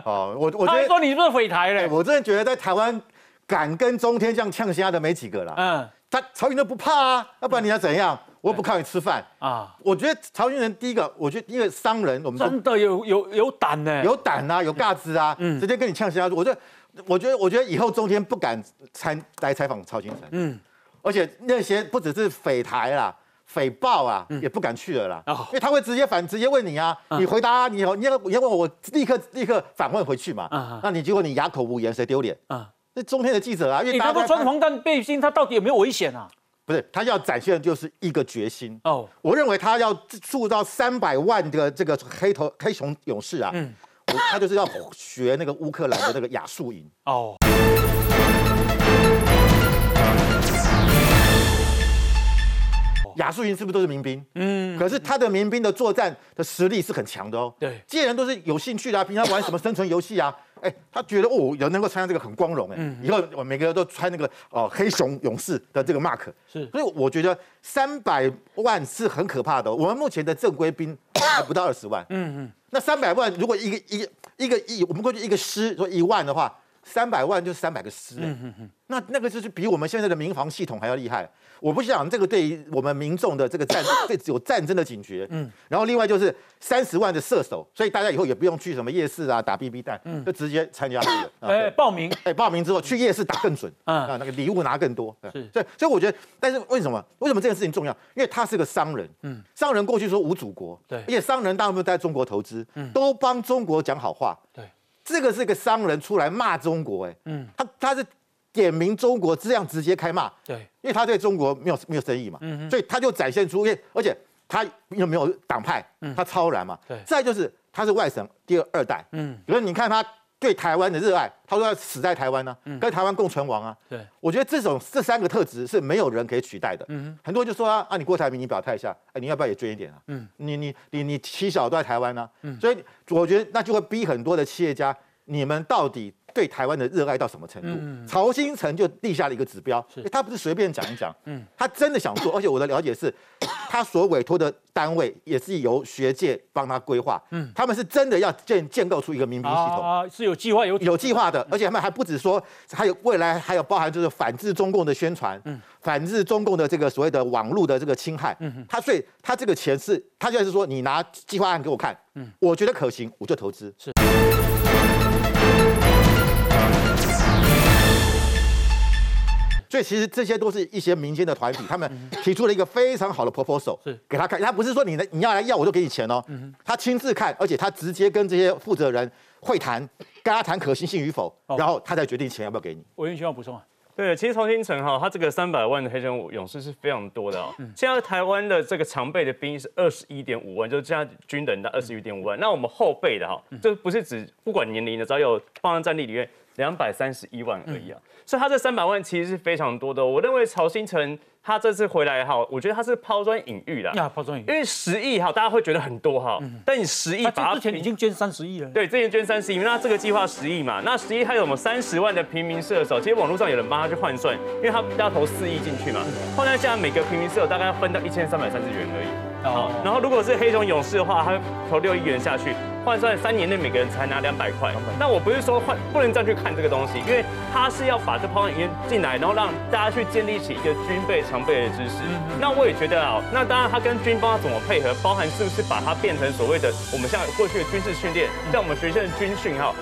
哦，我我觉得说你是不是匪台嘞？我真的觉得在台湾敢跟中天这样呛虾的没几个了。嗯，他曹云都不怕啊，要不然你要怎样？我不靠你吃饭啊！我觉得曹云人第一个，我觉得因为商人，我们真的有有有胆呢，有胆啊，有架子啊，直接跟你呛虾。我觉得，我觉得，我觉得以后中天不敢参来采访曹金城，嗯，而且那些不只是匪台啦、匪报啊，也不敢去了啦，因为他会直接反直接问你啊，你回答啊你，你要你要问我，立刻立刻反问回去嘛，那你结果你哑口无言，谁丢脸？啊？那中天的记者啊，因为他都穿黄蛋背心，他到底有没有危险啊？不是他要展现的就是一个决心哦。我认为他要塑造三百万的这个黑头黑熊勇士啊，嗯，他就是要学那个乌克兰的那个亚速营哦。亚速营是不是都是民兵？嗯，可是他的民兵的作战的实力是很强的哦。对，这些人都是有兴趣的，啊平常玩什么生存游戏啊？哎，他觉得哦，有能够参加这个很光荣哎，以后我每个人都穿那个哦黑熊勇士的这个 mark，是，所以我觉得三百万是很可怕的。我们目前的正规兵 还不到二十万，嗯嗯，那三百万如果一个一个一个一，我们过去一个师说一万的话，三百万就是三百个师，那那个就是比我们现在的民防系统还要厉害。我不想这个对于我们民众的这个战对有战争的警觉，嗯，然后另外就是三十万的射手，所以大家以后也不用去什么夜市啊打 BB 弹，嗯，就直接参加这个，哎，报名，哎，报名之后去夜市打更准，啊，那个礼物拿更多，是，所以所以我觉得，但是为什么为什么这件事情重要？因为他是个商人，嗯，商人过去说无祖国，对，而且商人大部分在中国投资，嗯，都帮中国讲好话，对，这个是个商人出来骂中国，哎，嗯，他他是。点名中国这样直接开骂，对，因为他对中国没有没有生意嘛，嗯所以他就展现出，因为而且他又没有党派，嗯，他超然嘛，对，再就是他是外省第二二代，嗯，比如你看他对台湾的热爱，他说要死在台湾呢，跟台湾共存亡啊，对，我觉得这种这三个特质是没有人可以取代的，嗯很多人就说啊，啊你郭台铭你表态一下，哎你要不要也捐一点啊，嗯，你你你你七小都在台湾呢，嗯，所以我觉得那就会逼很多的企业家，你们到底。对台湾的热爱到什么程度？曹新成就立下了一个指标，他不是随便讲一讲，嗯，他真的想做，而且我的了解是，他所委托的单位也是由学界帮他规划，嗯，他们是真的要建建构出一个民兵系统。啊，是有计划有有计划的，而且他们还不止说，还有未来还有包含就是反制中共的宣传，嗯，反制中共的这个所谓的网络的这个侵害，嗯，他所以他这个钱是，他就是说你拿计划案给我看，嗯，我觉得可行，我就投资，是。所以其实这些都是一些民间的团体，他们提出了一个非常好的 proposal，是给他看。他不是说你的你要来要我就给你钱哦，他亲自看，而且他直接跟这些负责人会谈，跟他谈可行性与否，然后他再决定钱要不要给你。我有需要补充啊。对，其实重新城哈，他这个三百万的黑熊勇士是非常多的哦。现在台湾的这个常备的兵是二十一点五万，就是这样军人的二十一点五万。那我们后备的哈，这不是指不管年龄的，只要有放在战力里面，两百三十一万而已啊。所以他这三百万其实是非常多的。我认为曹新成。他这次回来哈，我觉得他是抛砖引玉的。啊，抛砖引玉。因为十亿哈，大家会觉得很多哈，但你十亿，他之前已经捐三十亿了。对，之前捐三十亿，那这个计划十亿嘛，那十亿还有我们三十万的平民射手，其实网络上有人帮他去换算，因为他要投四亿进去嘛，换算下来每个平民射手大概要分到一千三百三十元而已。好，然后如果是黑熊勇士的话，他投六亿元下去，换算三年内每个人才拿两百块。那我不是说换不能这样去看这个东西，因为他是要把这抛影院进来，然后让大家去建立起一个军备常备的知识。那我也觉得啊，那当然他跟军方怎么配合，包含是不是把它变成所谓的我们像过去的军事训练，像我们学校的军训哈。